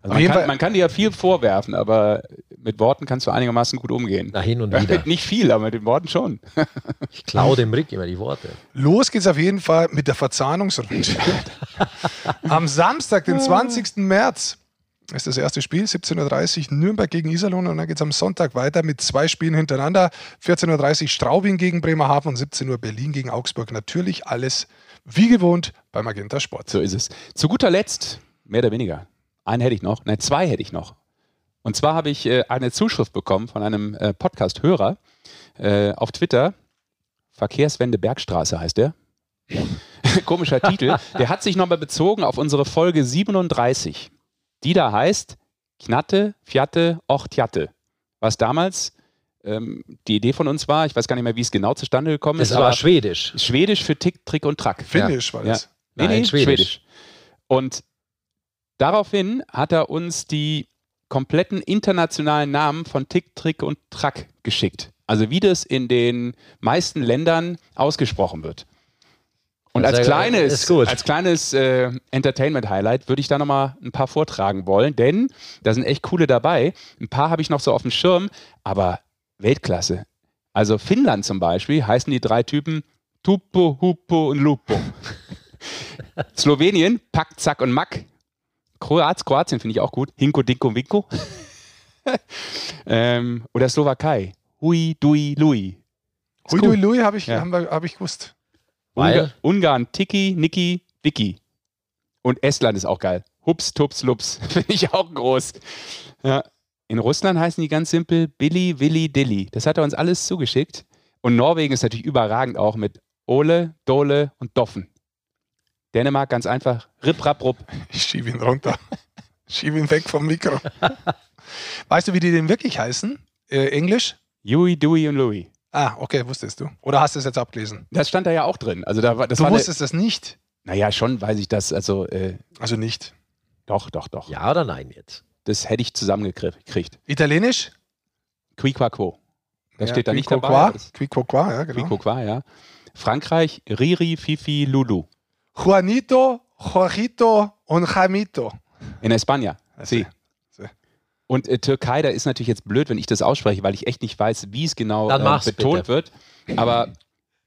Also man, kann, man kann dir ja viel vorwerfen, aber mit Worten kannst du einigermaßen gut umgehen. Na, hin und Ja, wieder. mit nicht viel, aber mit den Worten schon. Ich klaue dem Rick immer die Worte. Los geht's auf jeden Fall mit der Verzahnungsrunde. Am Samstag, den 20. März, ist das erste Spiel, 17.30 Uhr Nürnberg gegen Iserlohn und dann geht es am Sonntag weiter mit zwei Spielen hintereinander. 14.30 Uhr Straubing gegen Bremerhaven und 17 Uhr Berlin gegen Augsburg. Natürlich alles wie gewohnt bei Magenta Sport. So ist es. Zu guter Letzt, mehr oder weniger, einen hätte ich noch, nein, zwei hätte ich noch. Und zwar habe ich äh, eine Zuschrift bekommen von einem äh, Podcast-Hörer äh, auf Twitter. Verkehrswende Bergstraße heißt der. Komischer Titel. Der hat sich nochmal bezogen auf unsere Folge 37, die da heißt Knatte, Fiatte, Ochtjatte. Was damals ähm, die Idee von uns war, ich weiß gar nicht mehr, wie es genau zustande gekommen Das ist, aber aber Schwedisch. Schwedisch für Tick, Trick und Track. Finnisch war Ja. das. Nee, Nein, nee, Schwedisch. Schwedisch. Und daraufhin hat er uns die kompletten internationalen Namen von Tick, Trick und Track geschickt. Also wie das in den meisten Ländern ausgesprochen wird. Und als kleines, ist gut. als kleines äh, Entertainment-Highlight würde ich da nochmal ein paar vortragen wollen, denn da sind echt coole dabei. Ein paar habe ich noch so auf dem Schirm, aber Weltklasse. Also Finnland zum Beispiel heißen die drei Typen Tupo, Hupo und Lupo. Slowenien, Pack, Zack und Mack. Kroat, Kroatien finde ich auch gut. Hinko, Dinko, Winko. ähm, oder Slowakei. Hui, Dui, Lui. Hui, cool. Hui, Lui habe ich, Ja. haben wir- hab ich gewusst. Weil? Ungar, Ungarn, Tiki, Niki, Vicky. Und Estland ist auch geil. Hups, Tups, Lups. Finde ich auch groß. Ja. In Russland heißen die ganz simpel Billy, Willi, Dilly. Das hat er uns alles zugeschickt. Und Norwegen ist natürlich überragend auch mit Ole, Dole und Doffen. Dänemark ganz einfach Rip, Rap, Rupp. Ich schiebe ihn runter. schiebe ihn weg vom Mikro. weißt du, wie die denn wirklich heißen? Äh, Englisch? Yui, Dewey und Louis. Ah, okay, wusstest du. Oder hast du es jetzt abgelesen? Das stand da ja auch drin. Also da war, das du war eine, wusstest das nicht. Naja, schon weiß ich das. Also äh, Also nicht. doch, doch, doch. Ja oder nein jetzt? Das hätte ich zusammengekriegt. Italienisch? Qui qua quo. Das Ja, steht da qui nicht quo dabei. qua. aber das- Qui quo qua, ja, genau. Qui quo qua, ja. Frankreich, Riri, Fifi, Lulu. Juanito, Jorgito und Jamito. In España. Sí. Und äh, Türkei, da ist natürlich jetzt blöd, wenn ich das ausspreche, weil ich echt nicht weiß, wie es genau äh, betont bitte. wird. Aber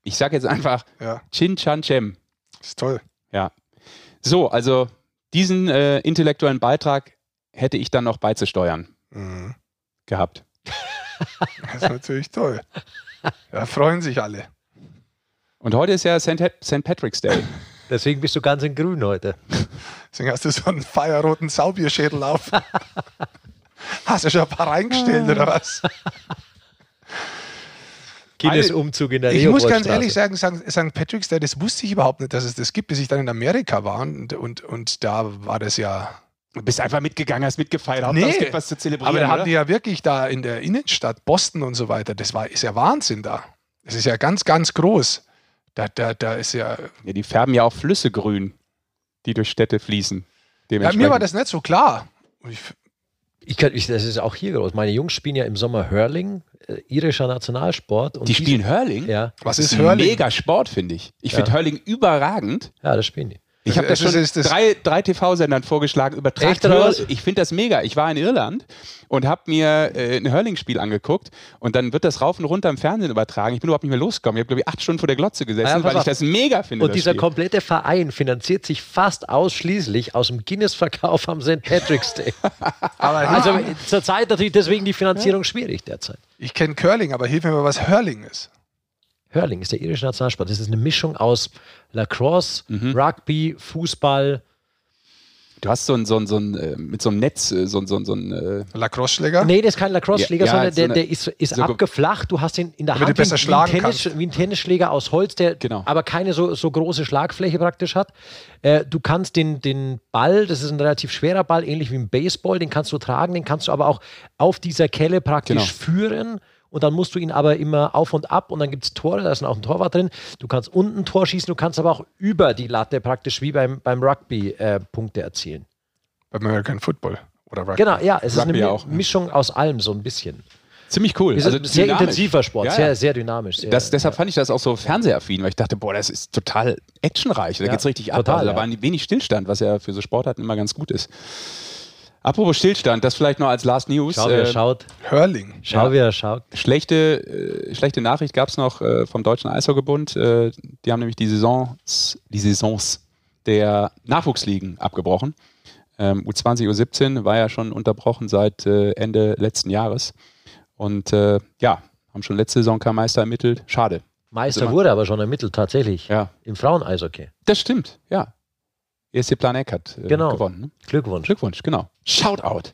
ich sage jetzt einfach Ja, Chin Chan Chem. ist toll. Ja. So, also diesen äh, intellektuellen Beitrag hätte ich dann noch beizusteuern Mhm. gehabt. Das ist natürlich toll. Da freuen sich alle. Und heute ist ja St. St. Patrick's Day. Deswegen bist du ganz in grün heute. Deswegen hast du so einen feierroten Saubierschädel auf. Hast du schon ein paar reingestellt oder was? Kindesumzug in der Ich muss ganz ehrlich sagen, St. Patrick's Day, das wusste ich überhaupt nicht, dass es das gibt, bis ich dann in Amerika war. Und, und, und da war das ja. Du bist einfach mitgegangen, hast mitgefeiert, Nee, es gibt was zu zelebrieren. Aber da hatten die ja wirklich da in der Innenstadt, Boston und so weiter, das war, ist ja Wahnsinn da. Das ist ja ganz, ganz groß. Da, da, da ist ja. ja, die färben ja auch Flüsse grün, die durch Städte fließen. ja mir war das nicht so klar. Ich, Ich kann, ich, das ist auch hier groß. Meine Jungs spielen ja im Sommer Hurling, äh, irischer Nationalsport. Und Die spielen Hurling? Ja, was Das ist ist ein Hurling? mega Sport, finde ich. Ich Ja. finde Hurling überragend. ja, das spielen die. Ich habe das ist- schon es ist- drei, drei TV-Sendern vorgeschlagen, übertragt? Ich finde das mega. Ich war in Irland und habe mir äh, ein Hurling-Spiel angeguckt und dann wird das rauf und runter im Fernsehen übertragen. Ich bin überhaupt nicht mehr losgekommen. Ich habe, glaube ich, acht Stunden vor der Glotze gesessen, ja, weil ich das mega finde. Und dieser Spiel. komplette Verein finanziert sich fast ausschließlich aus dem Guinness-Verkauf am St. Patrick's Day. Aber Also zurzeit natürlich deswegen die Finanzierung schwierig derzeit. ich kenne Curling, aber hilf mir mal, was Hurling ist. Hurling ist der irische Nationalsport. Das ist eine Mischung aus Lacrosse, Mhm. Rugby, Fußball. Du hast so ein, so ein, so ein äh, mit so einem Netz, äh, so ein, so ein, so ein äh, Lacrosse-Schläger? Nee, das ist kein Lacrosse-Schläger, Ja, ja, sondern so der, der ist, ist so ge- abgeflacht. Du hast ihn in der Hand besser wie, schlagen wie, ein Tennis, wie ein Tennisschläger aus Holz, der Genau. aber keine so, so große Schlagfläche praktisch hat. Äh, du kannst den, den Ball, das ist ein relativ schwerer Ball, ähnlich wie ein Baseball, den kannst du tragen, den kannst du aber auch auf dieser Kelle praktisch Genau. führen. Und dann musst du ihn aber immer auf und ab und dann gibt es Tore, da ist auch ein Torwart drin. Du kannst unten ein Tor schießen, du kannst aber auch über die Latte praktisch wie beim, beim Rugby äh, Punkte erzielen. Beim American Football oder Rugby. Genau, ja, es ist Rugby eine Mi auch, ja. Mischung aus allem so ein bisschen. ziemlich cool. Ist also sehr dynamisch. intensiver Sport, Ja, ja. sehr, sehr dynamisch. Sehr, Das, deshalb fand ich das auch so fernsehaffin, weil ich dachte, boah, das ist total actionreich. Da Ja, geht's richtig ab. total, also, da ja. war ein wenig Stillstand, was ja für so Sportarten immer ganz gut ist. Apropos Stillstand, das vielleicht noch als Last News. Schau, wie er Äh, schaut. Hurling. Schau, ja. wie er schaut. schlechte, äh, schlechte Nachricht gab es noch äh, vom Deutschen Eishockeybund. Äh, die haben nämlich die Saisons, die Saisons der Nachwuchsligen abgebrochen. Ähm, U20, U17 war ja schon unterbrochen seit äh, Ende letzten Jahres. Und äh, ja, haben schon letzte Saison kein Meister ermittelt. Schade. Meister immer- wurde aber schon ermittelt, tatsächlich. Ja, Im Frauen-Eishockey. das stimmt, ja. ESC Planek hat äh, Genau. gewonnen. Ne? Glückwunsch. Glückwunsch, genau. Shoutout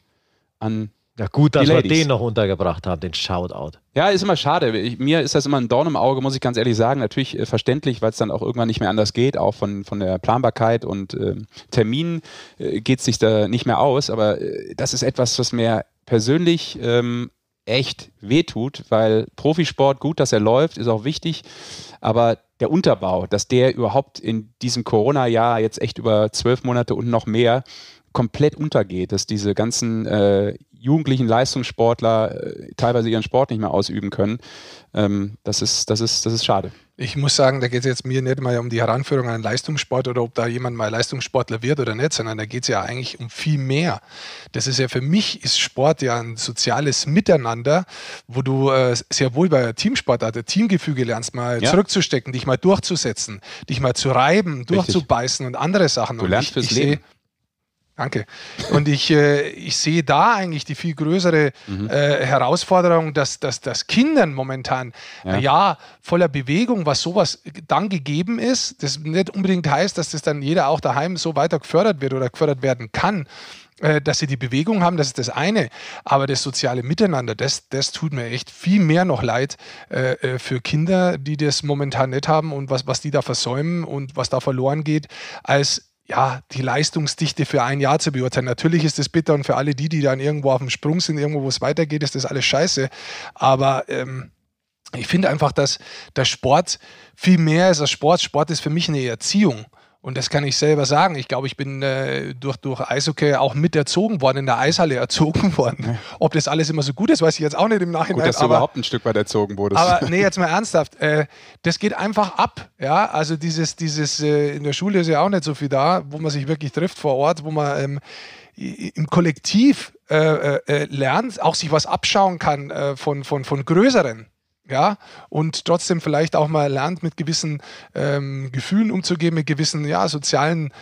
an Ja, gut, dass Die wir den noch untergebracht haben, den Shoutout. Ja, ist immer schade. Ich, mir ist das immer ein Dorn im Auge, muss ich ganz ehrlich sagen. Natürlich äh, verständlich, weil es dann auch irgendwann nicht mehr anders geht. Auch von, von der Planbarkeit und ähm, Terminen äh, geht es sich da nicht mehr aus. Aber äh, das ist etwas, was mir persönlich ähm, echt wehtut, weil Profisport, gut, dass er läuft, ist auch wichtig. Aber der Unterbau, dass der überhaupt in diesem Corona-Jahr jetzt echt über zwölf Monate und noch mehr komplett untergeht, dass diese ganzen äh, jugendlichen Leistungssportler äh, teilweise ihren Sport nicht mehr ausüben können. Ähm, das, ist, das, ist, das ist schade. Ich muss sagen, da geht es jetzt mir nicht mal um die Heranführung an Leistungssport oder ob da jemand mal Leistungssportler wird oder nicht, sondern da geht es ja eigentlich um viel mehr. Das ist ja für mich ist Sport ja ein soziales Miteinander, wo du äh, sehr wohl bei Teamsportart ein Teamgefüge lernst, mal Ja. zurückzustecken, dich mal durchzusetzen, dich mal zu reiben, durchzubeißen und andere Sachen. Du Und lernst ich, fürs ich Leben. Danke. Und ich, äh, ich sehe da eigentlich die viel größere Mhm. äh, Herausforderung, dass, dass, dass Kindern momentan Ja. ein Jahr voller Bewegung, was sowas dann gegeben ist, das nicht unbedingt heißt, dass das dann jeder auch daheim so weiter gefördert wird oder gefördert werden kann. äh, Dass sie die Bewegung haben, das ist das eine. Aber das soziale Miteinander, das, das tut mir echt viel mehr noch leid äh, äh, für Kinder, die das momentan nicht haben und was, was die da versäumen und was da verloren geht, als ja, die Leistungsdichte für ein Jahr zu beurteilen. Natürlich ist das bitter und für alle die, die dann irgendwo auf dem Sprung sind, irgendwo, wo es weitergeht, ist das alles scheiße. Aber ähm, ich finde einfach, dass der Sport viel mehr ist als Sport. Sport ist für mich eine Erziehung. Und das kann ich selber sagen. Ich glaube, ich bin äh, durch, durch Eishockey auch mit erzogen worden, in der Eishalle erzogen worden. Ob das alles immer so gut ist, weiß ich jetzt auch nicht im Nachhinein. Gut, dass du aber- überhaupt ein Stück weit erzogen wurdest. aber nee, jetzt mal ernsthaft. Äh, das geht einfach ab. Ja, also dieses, dieses äh, in der Schule ist ja auch nicht so viel da, wo man sich wirklich trifft vor Ort, wo man ähm, im Kollektiv äh, äh, äh, lernt, auch sich was abschauen kann von, von, von Größeren. Ja, und trotzdem vielleicht auch mal lernt, mit gewissen ähm, Gefühlen umzugehen, mit gewissen ja, sozialen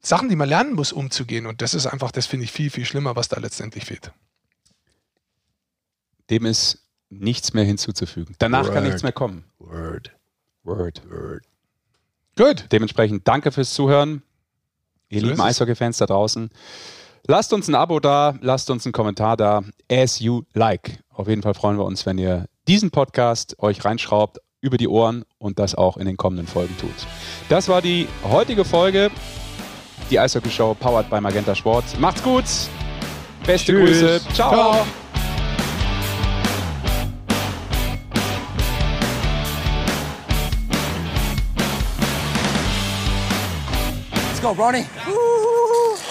Sachen, die man lernen muss, umzugehen. Und das ist einfach, das finde ich viel, viel schlimmer, was da letztendlich fehlt. Dem ist nichts mehr hinzuzufügen. Danach kann Word. nichts mehr kommen. Word. Word. Gut. Dementsprechend danke fürs Zuhören. Ihr So lieben. Eishockey-Fans da draußen. Lasst uns ein Abo da, lasst uns einen Kommentar da, as you like. Auf jeden Fall freuen wir uns, wenn ihr diesen Podcast euch reinschraubt über die Ohren und das auch in den kommenden Folgen tut. Das war die heutige Folge, die Eishockey-Show powered by Magenta Sport. Macht's gut, beste Tschüss. Grüße, ciao. Ciao. Let's go, Brony.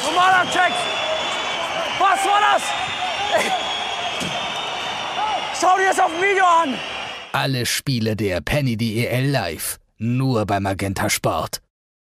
Normal checkt. Was war das? Schau dir das auf dem Video an. Alle Spiele der Penny DEL live. Nur bei Magenta Sport.